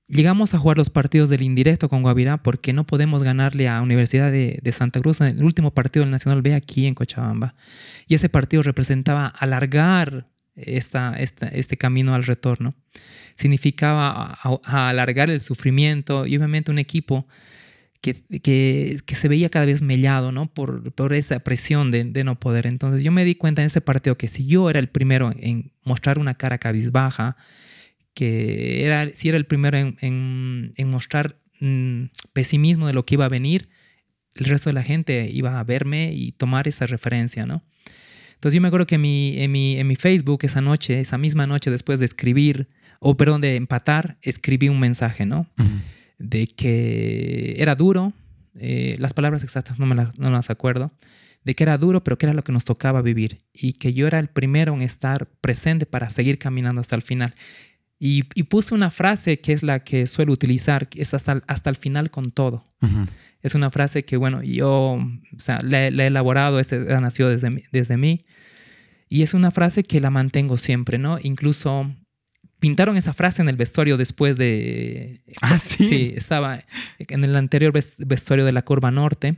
llegamos a jugar los partidos del indirecto con Guavirá porque no podemos ganarle a Universidad de, Santa Cruz en el último partido del Nacional B aquí en Cochabamba. Y ese partido representaba alargar esta, este camino al retorno. Significaba alargar el sufrimiento y obviamente un equipo que, se veía cada vez mellado, ¿no? Por, por esa presión de, no poder. Entonces yo me di cuenta en ese partido que si yo era el primero en mostrar una cara cabizbaja, que era, si era el primero en, mostrar mm, pesimismo de lo que iba a venir, el resto de la gente iba a verme y tomar esa referencia, ¿no? Entonces yo me acuerdo que en mi, en mi, en mi Facebook esa noche, esa misma noche después de escribir, o perdón, de empatar, escribí un mensaje, ¿no? de que era duro, eh, las palabras exactas no me no las acuerdo, de que era duro, pero que era lo que nos tocaba vivir y que yo era el primero en estar presente para seguir caminando hasta el final. Y, puse una frase que es la que suelo utilizar, que es hasta, hasta el final con todo. Es una frase que, bueno, yo la, he elaborado, este, nació desde, desde mí. Y es una frase que la mantengo siempre, ¿no? Incluso pintaron esa frase en el vestuario después de... Ah, sí. Sí, estaba en el anterior vestuario de la curva norte.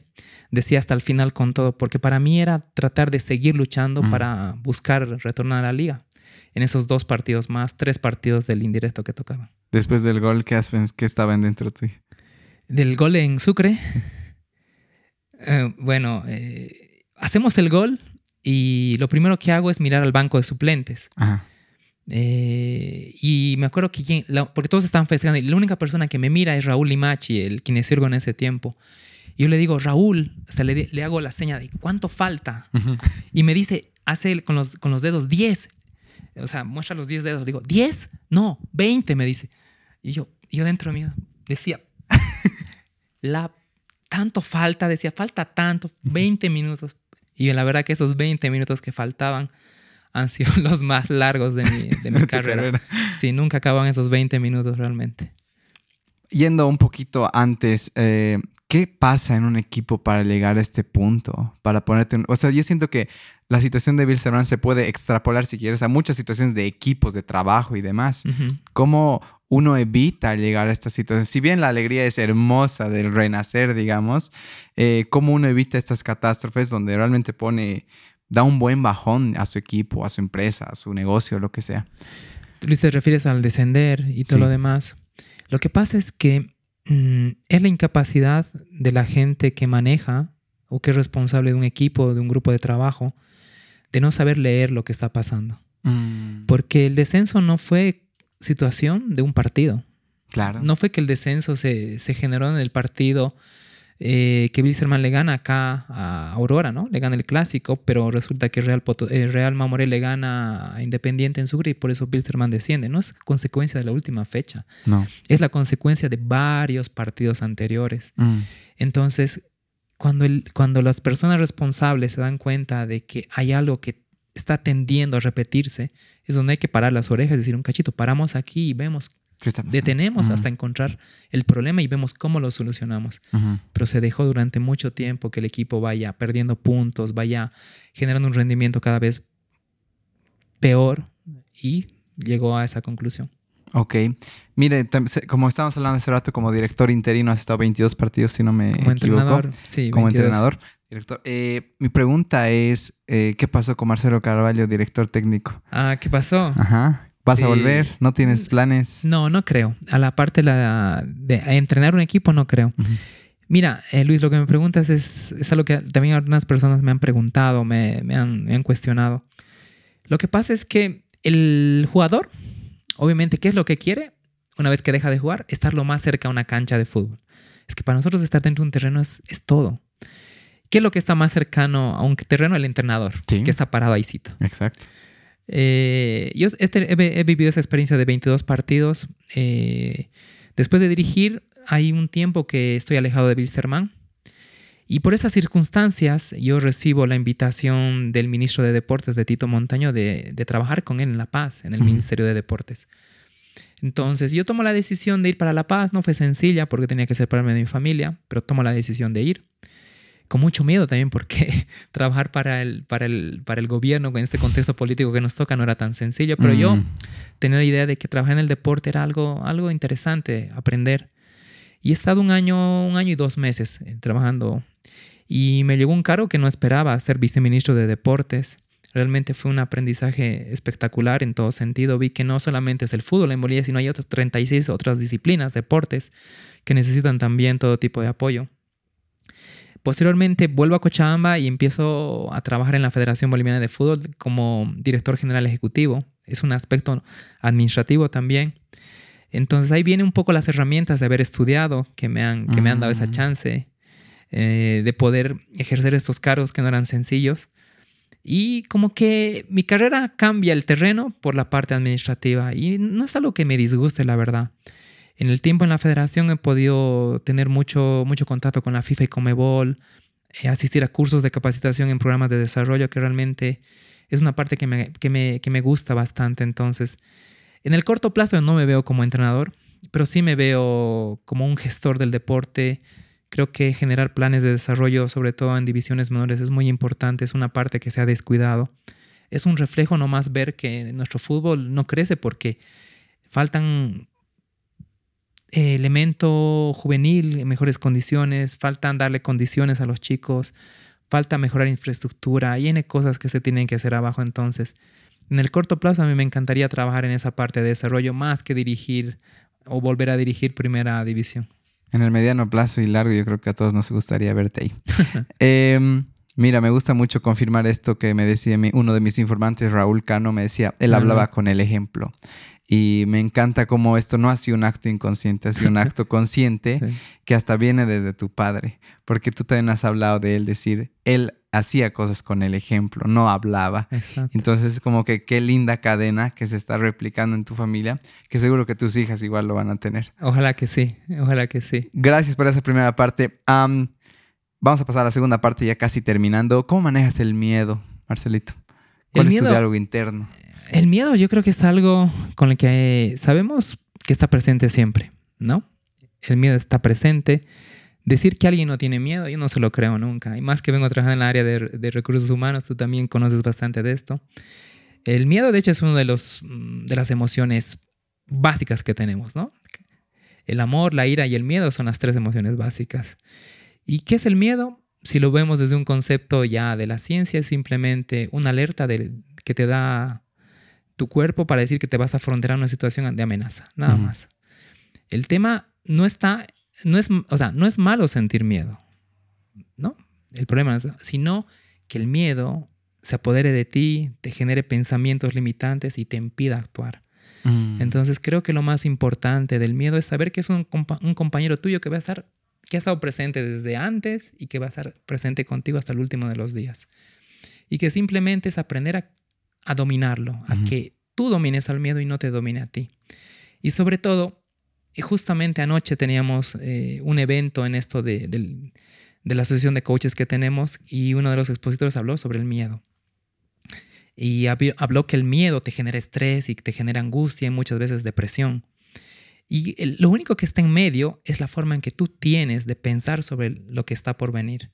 Decía hasta el final con todo, porque para mí era tratar de seguir luchando para buscar retornar a la liga. En esos dos partidos más, tres partidos del indirecto que tocaba. Después del gol, ¿qué, qué estaba dentro de ti? Del gol en Sucre. <laughs> Eh, bueno, eh, hacemos el gol y lo primero que hago es mirar al banco de suplentes. Ajá eh, y me acuerdo que, porque todos estaban festejando, y la única persona que me mira es Raúl Limachi, el kinesiólogo en ese tiempo. Y yo le digo, Raúl, o sea, le, le hago la seña de cuánto falta. Y me dice, hace con los, con los dedos 10. O sea, muestra los 10 dedos. Digo, ¿10? No, 20, me dice. Y yo, yo dentro mío decía, <laughs> la, tanto falta, decía, falta tanto, 20 minutos. Y la verdad que esos 20 minutos que faltaban, han sido <laughs> los más largos de mi, de mi <laughs> carrera. Sí, nunca acaban esos 20 minutos realmente. yendo un poquito antes, eh, ¿qué pasa en un equipo para llegar a este punto? Para ponerte... O sea, yo siento que la situación de Bill se puede extrapolar, si quieres, a muchas situaciones de equipos, de trabajo y demás. ¿Cómo uno evita llegar a esta situación? Si bien la alegría es hermosa del renacer, digamos, eh, ¿cómo uno evita estas catástrofes donde realmente pone, da un buen bajón a su equipo, a su empresa, a su negocio, lo que sea? Luis, te refieres al descender y todo lo demás. Lo que pasa es que mm, es la incapacidad de la gente que maneja o que es responsable de un equipo, de un grupo de trabajo, de no saber leer lo que está pasando. Mm. Porque el descenso no fue situación de un partido. Claro. No fue que el descenso se, se generó en el partido eh, que Wilstermann le gana acá a Aurora, ¿no? Le gana el clásico, pero resulta que Real, eh, Real Mamoré le gana a Independiente en Sucre y por eso Wilstermann desciende. No es consecuencia de la última fecha. No. Es la consecuencia de varios partidos anteriores. Mm. Entonces, cuando, el, cuando las personas responsables se dan cuenta de que hay algo que está tendiendo a repetirse, es donde hay que parar las orejas y decir un cachito, paramos aquí y vemos Detenemos hasta encontrar el problema y vemos cómo lo solucionamos. Pero se dejó durante mucho tiempo que el equipo vaya perdiendo puntos, vaya generando un rendimiento cada vez peor y llegó a esa conclusión. Ok. Mire, como estábamos hablando hace rato, como director interino has estado 22 partidos, si no me como Entrenador, sí, como entrenador. Director. Eh, mi pregunta es, eh, ¿qué pasó con Marcelo Carvalho, director técnico? Ah, ¿qué pasó? Ajá. ¿Vas a volver? ¿No tienes planes? No, no creo. A la parte de, entrenar un equipo, no creo. Mira, eh, Luis, lo que me preguntas es, es algo que también algunas personas me han preguntado, me, han, me han cuestionado. Lo que pasa es que el jugador, obviamente, ¿qué es lo que quiere? Una vez que deja de jugar, estar lo más cerca a una cancha de fútbol. Es que para nosotros estar dentro de un terreno es, es todo. ¿Qué es lo que está más cercano a un terreno? El entrenador, que está parado ahí. Exacto. Eh, yo he, vivido esa experiencia de 22 partidos. Eh, después de dirigir, hay un tiempo que estoy alejado de Wilstermann. Y por esas circunstancias, yo recibo la invitación del ministro de Deportes, de Tito Montaño, de, trabajar con él en La Paz, en el Ministerio de Deportes. Entonces, yo tomo la decisión de ir para La Paz. No fue sencilla porque tenía que separarme de mi familia, pero tomo la decisión de ir con mucho miedo también porque <laughs> trabajar para el, para, el, para el gobierno en este contexto político que nos toca no era tan sencillo, pero yo mm. tenía la idea de que trabajar en el deporte era algo, algo interesante, aprender. Y he estado un año, un año y dos meses eh, trabajando y me llegó un cargo que no esperaba, ser viceministro de deportes. Realmente fue un aprendizaje espectacular en todo sentido. Vi que no solamente es el fútbol en Bolivia, sino hay otras 36 otras disciplinas, deportes, que necesitan también todo tipo de apoyo. Posteriormente vuelvo a Cochabamba y empiezo a trabajar en la Federación Boliviana de Fútbol como director general ejecutivo. Es un aspecto administrativo también. Entonces ahí vienen un poco las herramientas de haber estudiado que me han, que me han dado esa chance eh, de poder ejercer estos cargos que no eran sencillos. Y como que mi carrera cambia el terreno por la parte administrativa y no es algo que me disguste, la verdad. En el tiempo en la federación he podido tener mucho, mucho contacto con la FIFA y Comebol, eh, asistir a cursos de capacitación en programas de desarrollo, que realmente es una parte que me, que me, que me gusta bastante. Entonces, en el corto plazo no me veo como entrenador, pero sí me veo como un gestor del deporte. Creo que generar planes de desarrollo, sobre todo en divisiones menores, es muy importante, es una parte que se ha descuidado. Es un reflejo nomás ver que nuestro fútbol no crece porque faltan elemento juvenil en mejores condiciones, faltan darle condiciones a los chicos, falta mejorar infraestructura, hay N cosas que se tienen que hacer abajo. Entonces, en el corto plazo a mí me encantaría trabajar en esa parte de desarrollo más que dirigir o volver a dirigir primera división. En el mediano plazo y largo yo creo que a todos nos gustaría verte ahí. <laughs> Em, mira, me gusta mucho confirmar esto que me decía uno de mis informantes, Raúl Cano, me decía, él hablaba con el ejemplo. Y me encanta cómo esto no ha sido un acto inconsciente, ha sido un acto <laughs> consciente que hasta viene desde tu padre, porque tú también has hablado de él, decir, él hacía cosas con el ejemplo, no hablaba. Entonces, como que qué linda cadena que se está replicando en tu familia, que seguro que tus hijas igual lo van a tener. Ojalá que sí, ojalá que sí. Gracias por esa primera parte. vamos a pasar a la segunda parte ya casi terminando. ¿Cómo manejas el miedo, Marcelito? ¿Cuál es tu diálogo interno? El miedo yo creo que es algo con el que sabemos que está presente siempre, ¿no? el miedo está presente. Decir que alguien no tiene miedo, yo no se lo creo nunca. Y más que vengo trabajando en el área de, de recursos humanos, tú también conoces bastante de esto. El miedo, de hecho, es una de, los, mm, de las emociones básicas que tenemos, ¿no? El amor, la ira y el miedo son las tres emociones básicas. ¿Y qué es el miedo? Si lo vemos desde un concepto ya de la ciencia, es simplemente una alerta de, que te da tu cuerpo para decir que te vas a afrontar una situación de amenaza, nada más. El tema no está, no es, o sea, no es malo sentir miedo, ¿no? El problema es, sino que el miedo se apodere de ti, te genere pensamientos limitantes y te impida actuar. Mm. Entonces creo que lo más importante del miedo es saber que es un, un, compañero tuyo que va a estar, que ha estado presente desde antes y que va a estar presente contigo hasta el último de los días. Y que simplemente es aprender a, a dominarlo, a que tú domines al miedo y no te domine a ti. Y sobre todo, justamente anoche teníamos eh, un evento en esto de, de la asociación de coaches que tenemos y uno de los expositores habló sobre el miedo. Y habló que el miedo te genera estrés y te genera angustia y muchas veces depresión. Y lo único que está en medio es la forma en que tú tienes de pensar sobre lo que está por venir.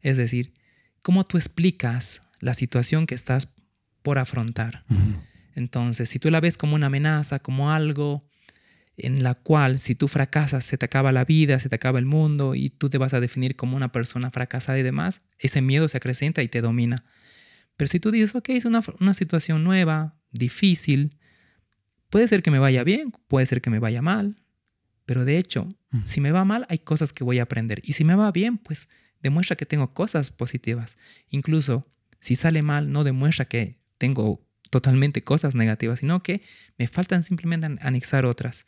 Es decir, cómo tú explicas la situación que estás por afrontar. Entonces, si tú la ves como una amenaza, como algo en la cual si tú fracasas se te acaba la vida, se te acaba el mundo y tú te vas a definir como una persona fracasada y demás, ese miedo se acrecenta y te domina. Pero si tú dices, ok, es una, una situación nueva, difícil, puede ser que me vaya bien, puede ser que me vaya mal, pero de hecho, si me va mal, hay cosas que voy a aprender. Y si me va bien, pues demuestra que tengo cosas positivas. Incluso si sale mal, no demuestra que tengo totalmente cosas negativas, sino que me faltan simplemente anexar otras.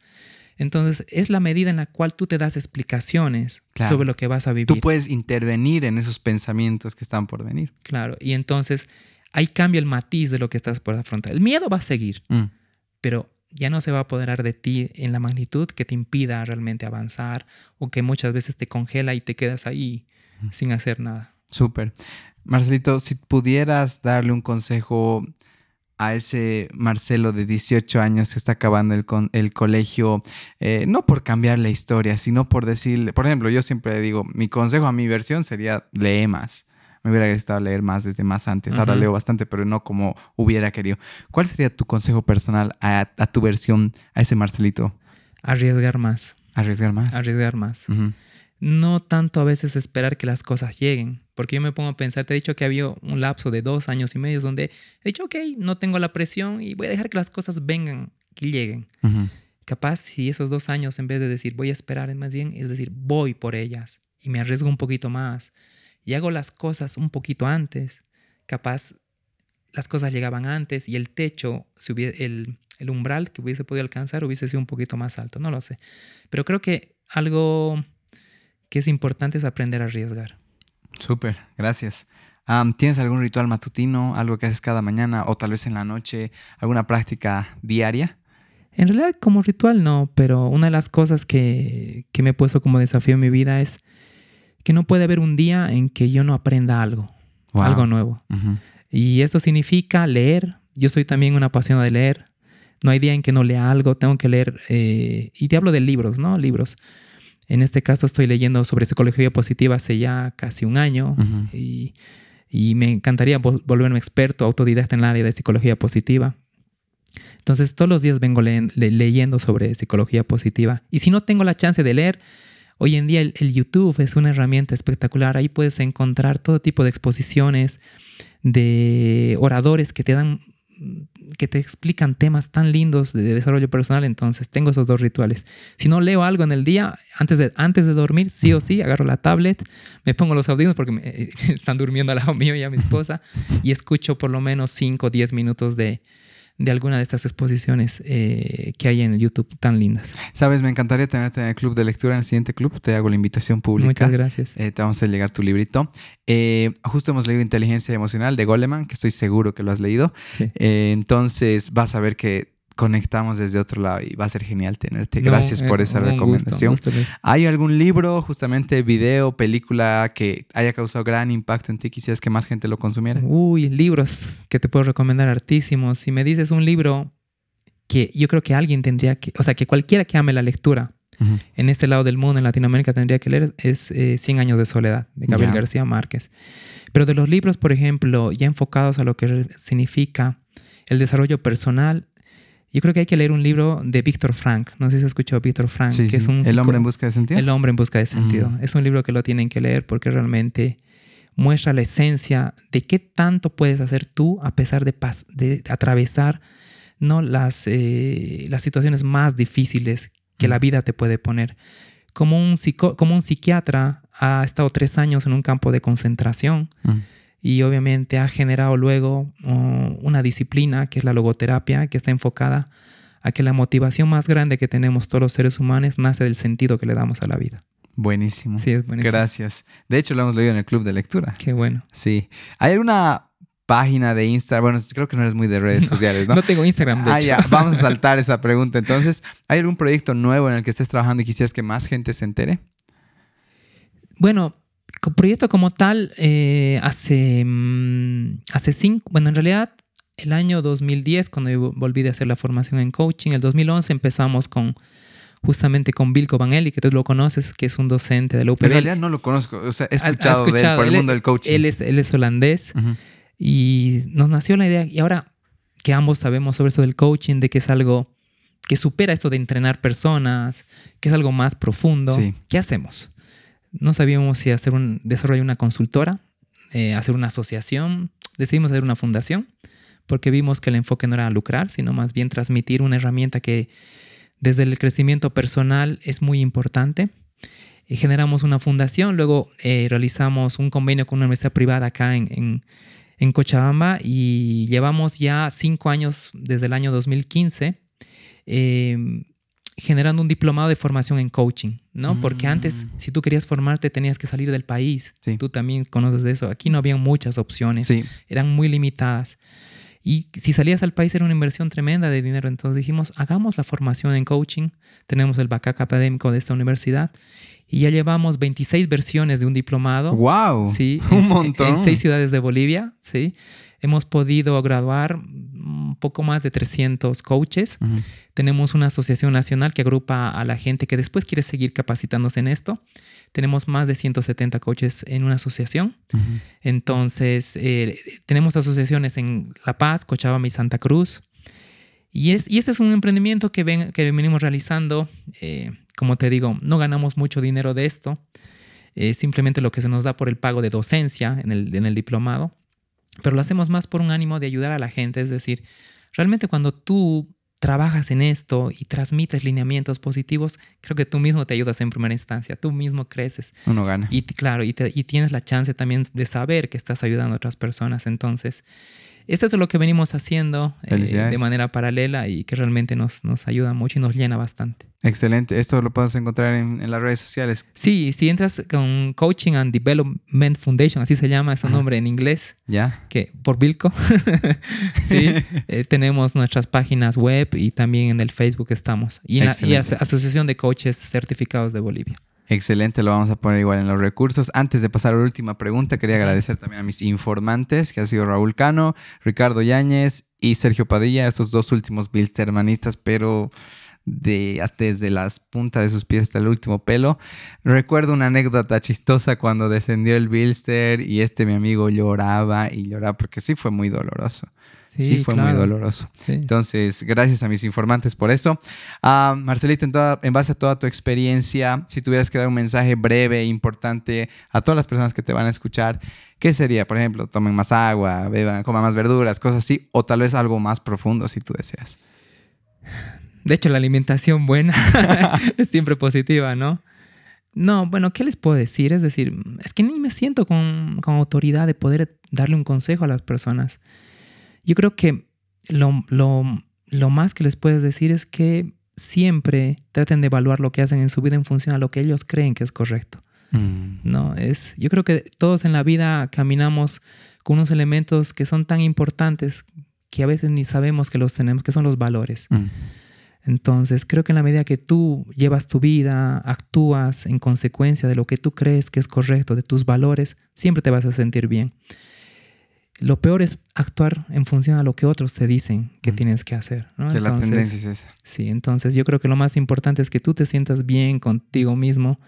Entonces, es la medida en la cual tú te das explicaciones sobre lo que vas a vivir. Tú puedes intervenir en esos pensamientos que están por venir. Claro, y entonces ahí cambia el matiz de lo que estás por afrontar. El miedo va a seguir, mm. pero ya no se va a apoderar de ti en la magnitud que te impida realmente avanzar o que muchas veces te congela y te quedas ahí mm. sin hacer nada. Súper. Marcelito, si pudieras darle un consejo a ese Marcelo de 18 años que está acabando el, el colegio, eh, no por cambiar la historia, sino por decirle, por ejemplo, yo siempre digo, mi consejo a mi versión sería lee más. Me hubiera gustado leer más desde más antes. Ahora leo bastante, pero no como hubiera querido. ¿Cuál sería tu consejo personal a, tu versión, a ese Marcelito? Arriesgar más. Arriesgar más. Arriesgar más no tanto a veces esperar que las cosas lleguen. Porque yo me pongo a pensar, te he dicho que había un lapso de dos años y medio donde he dicho, ok, no tengo la presión y voy a dejar que las cosas vengan, que lleguen. Capaz si esos dos años, en vez de decir voy a esperar, más bien es decir, voy por ellas y me arriesgo un poquito más y hago las cosas un poquito antes, capaz las cosas llegaban antes y el techo, el, el umbral que hubiese podido alcanzar hubiese sido un poquito más alto, no lo sé. Pero creo que algo que es importante es aprender a arriesgar. Súper, gracias. ¿Tienes algún ritual matutino, algo que haces cada mañana o tal vez en la noche, alguna práctica diaria? En realidad como ritual no, pero una de las cosas que, que me he puesto como desafío en mi vida es que no puede haber un día en que yo no aprenda algo, algo nuevo. Y esto significa leer. Yo soy también una apasionada de leer. No hay día en que no lea algo, tengo que leer. Eh, y te hablo de libros, ¿no? Libros. En este caso estoy leyendo sobre psicología positiva hace ya casi un año y, me encantaría volverme experto, autodidacta en el área de psicología positiva. Entonces todos los días vengo leyendo sobre psicología positiva. Y si no tengo la chance de leer, hoy en día el, YouTube es una herramienta espectacular. Ahí puedes encontrar todo tipo de exposiciones de oradores que te dan que te explican temas tan lindos de desarrollo personal, entonces tengo esos dos rituales. Si no leo algo en el día, antes de, antes de dormir, sí o sí, agarro la tablet, me pongo los audífonos porque me, <laughs> están durmiendo al lado mío y a mi esposa y escucho por lo menos 5 o 10 minutos de, de alguna de estas exposiciones eh, que hay en YouTube tan lindas. Sabes, me encantaría tenerte en el club de lectura, en el siguiente club. Te hago la invitación pública. Muchas gracias. Eh, te vamos a llegar tu librito. Eh, justo hemos leído Inteligencia Emocional de Goleman, que estoy seguro que lo has leído. entonces vas a ver que conectamos desde otro lado y va a ser genial tenerte. Gracias por esa recomendación. ¿Hay algún libro, justamente video, película que haya causado gran impacto en ti? Quisieras que más gente lo consumiera. Uy, libros que te puedo recomendar hartísimos. Si me dices un libro que yo creo que alguien tendría que, o sea, que cualquiera que ame la lectura En este lado del mundo, en Latinoamérica, tendría que leer es eh, 100 años de soledad, de Gabriel Ya. García Márquez. Pero de los libros, por ejemplo, ya enfocados a lo que significa el desarrollo personal, yo creo que hay que leer un libro de Víctor Frank. No sé si has escuchado Víctor Frank, Sí, que sí. es un El hombre en busca de sentido. el hombre en busca de sentido. Es un libro que lo tienen que leer porque realmente muestra la esencia de qué tanto puedes hacer tú a pesar de, pas- de atravesar ¿no? las, eh, las situaciones más difíciles que la vida te puede poner. Como un, psico- como un psiquiatra ha estado tres años en un campo de concentración Mm. Y obviamente ha generado luego uh, una disciplina que es la logoterapia, que está enfocada a que la motivación más grande que tenemos todos los seres humanos nace del sentido que le damos a la vida. Buenísimo. Sí, es buenísimo. Gracias. De hecho, lo hemos leído en el club de lectura. Qué bueno. Sí. Hay una página de Instagram. Bueno, creo que no eres muy de redes sociales, ¿no? <laughs> No, tengo Instagram, de ah, hecho. ya. Vamos a <laughs> saltar esa pregunta. Entonces, ¿hay algún proyecto nuevo en el que estés trabajando y quisieras que más gente se entere? Bueno, proyecto como tal, eh, hace, mm, hace cinco, bueno, en realidad el año 2010, cuando yo volví de hacer la formación en coaching, el 2011 empezamos con justamente con Vilko Van Eli, que tú lo conoces, que es un docente de la En UPB. realidad no lo conozco. O sea, he Ha- ha escuchado, de él por el mundo del coaching. Él es, él es holandés y nos nació la idea, y ahora que ambos sabemos sobre eso del coaching, de que es algo que supera esto de entrenar personas, que es algo más profundo, Sí. ¿qué hacemos? No sabíamos si hacer un desarrollo una consultora, eh, hacer una asociación, decidimos hacer una fundación, porque vimos que el enfoque no era lucrar, sino más bien transmitir una herramienta que desde el crecimiento personal es muy importante. Y generamos una fundación, luego eh, realizamos un convenio con una universidad privada acá en, en, en Cochabamba y llevamos ya cinco años desde el año 2015 eh, generando un diplomado de formación en coaching, ¿no? Porque antes, Mm. si tú querías formarte, tenías que salir del país. Sí. Tú también conoces de eso. Aquí no había muchas opciones Sí. eran muy limitadas. Y si salías al país era una inversión tremenda de dinero. Entonces dijimos, hagamos la formación en coaching. Tenemos el backup académico de esta universidad. Y ya llevamos 26 versiones de un diplomado. ¡Wow! Sí, <laughs> Un en, montón. en seis ciudades de Bolivia. Sí. Hemos podido graduar un poco más de 300 coaches. Tenemos una asociación nacional que agrupa a la gente que después quiere seguir capacitándose en esto. Tenemos más de 170 coaches en una asociación. Entonces, eh, tenemos asociaciones en La Paz, Cochabamba y Santa Cruz. Y, es, y este es un emprendimiento que, ven, que venimos realizando. eh, como te digo, no ganamos mucho dinero de esto. eh, simplemente lo que se nos da por el pago de docencia en el, en el diplomado. Pero lo hacemos más por un ánimo de ayudar a la gente. Es decir, realmente cuando tú trabajas en esto y transmites lineamientos positivos, creo que tú mismo te ayudas en primera instancia. Tú mismo creces. Uno gana. Y claro, y, te- y tienes la chance también de saber que estás ayudando a otras personas. Entonces, esto es lo que venimos haciendo eh, de manera paralela y que realmente nos, nos ayuda mucho y nos llena bastante. Excelente. Esto lo puedes encontrar en, en las redes sociales. Sí, si entras con Coaching and Development Foundation, así se llama, es un Ajá. nombre en inglés, ¿Ya? que por Vilco, <laughs> sí, <laughs> eh, tenemos nuestras páginas web y también en el Facebook estamos. Y, en la, y Excelente. Aso- Asociación de Coaches Certificados de Bolivia. Excelente, lo vamos a poner igual en los recursos. Antes de pasar a la última pregunta, quería agradecer también a mis informantes, que ha sido Raúl Cano, Ricardo Yáñez y Sergio Padilla, estos dos últimos Bilstermanistas, pero de, desde las puntas de sus pies hasta el último pelo. Recuerdo una anécdota chistosa cuando descendió el Bilster y este mi amigo lloraba y lloraba porque sí fue muy doloroso. Sí, fue muy doloroso. Sí. Entonces, gracias a mis informantes por eso. Ah, Marcelito, en, toda- en base a toda tu experiencia, si tuvieras que dar un mensaje breve e importante a todas las personas que te van a escuchar, ¿qué sería? Por ejemplo, tomen más agua, beban, coman más verduras, cosas así, o tal vez algo más profundo si tú deseas. De hecho, la alimentación buena <laughs> es siempre positiva, ¿no? No, bueno, ¿qué les puedo decir? Es decir, es que ni me siento con, con autoridad de poder darle un consejo a las personas. Yo creo que lo, lo, lo más que les puedes decir es que siempre traten de evaluar lo que hacen en su vida en función a lo que ellos creen que es correcto. No, es, yo creo que todos en la vida caminamos con unos elementos que son tan importantes que a veces ni sabemos que los tenemos, que son los valores. Mm. Entonces, creo que en la medida que tú llevas tu vida, actúas en consecuencia de lo que tú crees que es correcto, de tus valores, siempre te vas a sentir bien. Lo peor es actuar en función a lo que otros te dicen que tienes que hacer. ¿no? Que la tendencia es esa. Sí, entonces yo creo que lo más importante es que tú te sientas bien contigo mismo,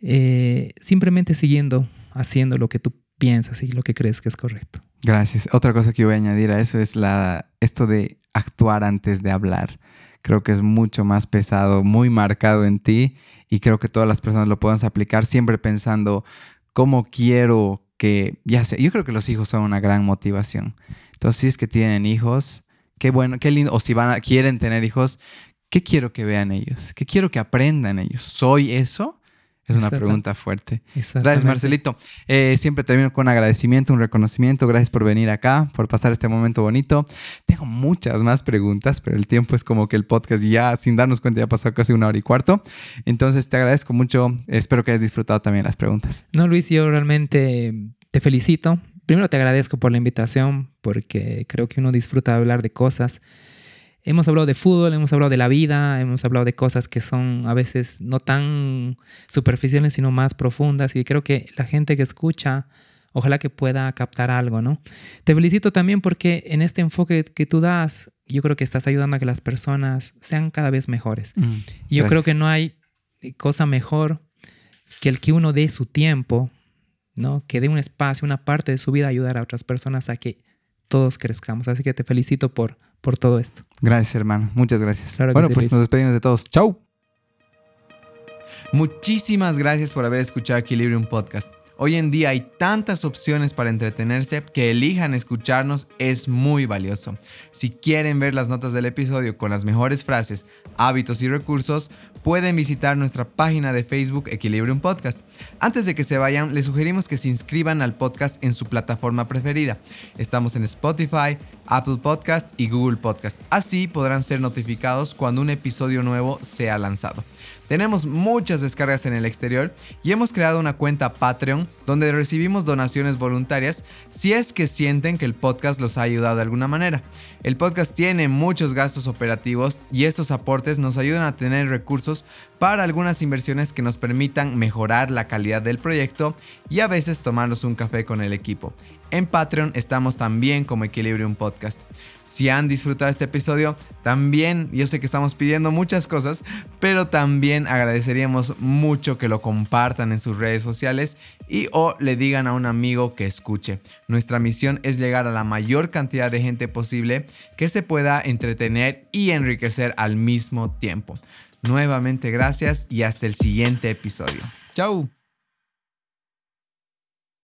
eh, simplemente siguiendo, haciendo lo que tú piensas y lo que crees que es correcto. Gracias. Otra cosa que voy a añadir a eso es la, esto de actuar antes de hablar. Creo que es mucho más pesado, muy marcado en ti y creo que todas las personas lo puedan aplicar siempre pensando cómo quiero que, ya sé, yo creo que los hijos son una gran motivación. Entonces, si es que tienen hijos, qué bueno, qué lindo, o si van a, quieren tener hijos, ¿qué quiero que vean ellos? ¿Qué quiero que aprendan ellos? ¿Soy eso? Es una pregunta fuerte. Gracias, Marcelito. Eh, siempre termino con un agradecimiento, un reconocimiento. Gracias por venir acá, por pasar este momento bonito. Tengo muchas más preguntas, pero el tiempo es como que el podcast ya, sin darnos cuenta, ya pasó casi una hora y cuarto. Entonces, te agradezco mucho. Espero que hayas disfrutado también las preguntas. No, Luis, yo realmente te felicito. Primero te agradezco por la invitación, porque creo que uno disfruta de hablar de cosas Hemos hablado de fútbol, hemos hablado de la vida, hemos hablado de cosas que son a veces no tan superficiales, sino más profundas. Y creo que la gente que escucha, ojalá que pueda captar algo, ¿no? Te felicito también porque en este enfoque que tú das, yo creo que estás ayudando a que las personas sean cada vez mejores. Mm, y yo creo que no hay cosa mejor que el que uno dé su tiempo, ¿no? Que dé un espacio, una parte de su vida a ayudar a otras personas a que todos crezcamos. Así que te felicito por, por todo esto. Gracias, hermano. Muchas gracias. bueno, pues nos despedimos de todos. Chau. Muchísimas gracias por haber escuchado Equilibrium Podcast. Hoy en día hay tantas opciones para entretenerse que elijan escucharnos es muy valioso. Si quieren ver las notas del episodio con las mejores frases, hábitos y recursos, pueden visitar nuestra página de Facebook Equilibrium Podcast. Antes de que se vayan, les sugerimos que se inscriban al podcast en su plataforma preferida. Estamos en Spotify, Apple Podcast y Google Podcast. Así podrán ser notificados cuando un episodio nuevo sea lanzado. Tenemos muchas descargas en el exterior y hemos creado una cuenta Patreon donde recibimos donaciones voluntarias si es que sienten que el podcast los ha ayudado de alguna manera. El podcast tiene muchos gastos operativos y estos aportes nos ayudan a tener recursos para algunas inversiones que nos permitan mejorar la calidad del proyecto y a veces tomarnos un café con el equipo. En Patreon estamos también como Equilibrium Podcast. Si han disfrutado este episodio, también, yo sé que estamos pidiendo muchas cosas, pero también agradeceríamos mucho que lo compartan en sus redes sociales y o le digan a un amigo que escuche. Nuestra misión es llegar a la mayor cantidad de gente posible que se pueda entretener y enriquecer al mismo tiempo. Nuevamente gracias y hasta el siguiente episodio. Chau.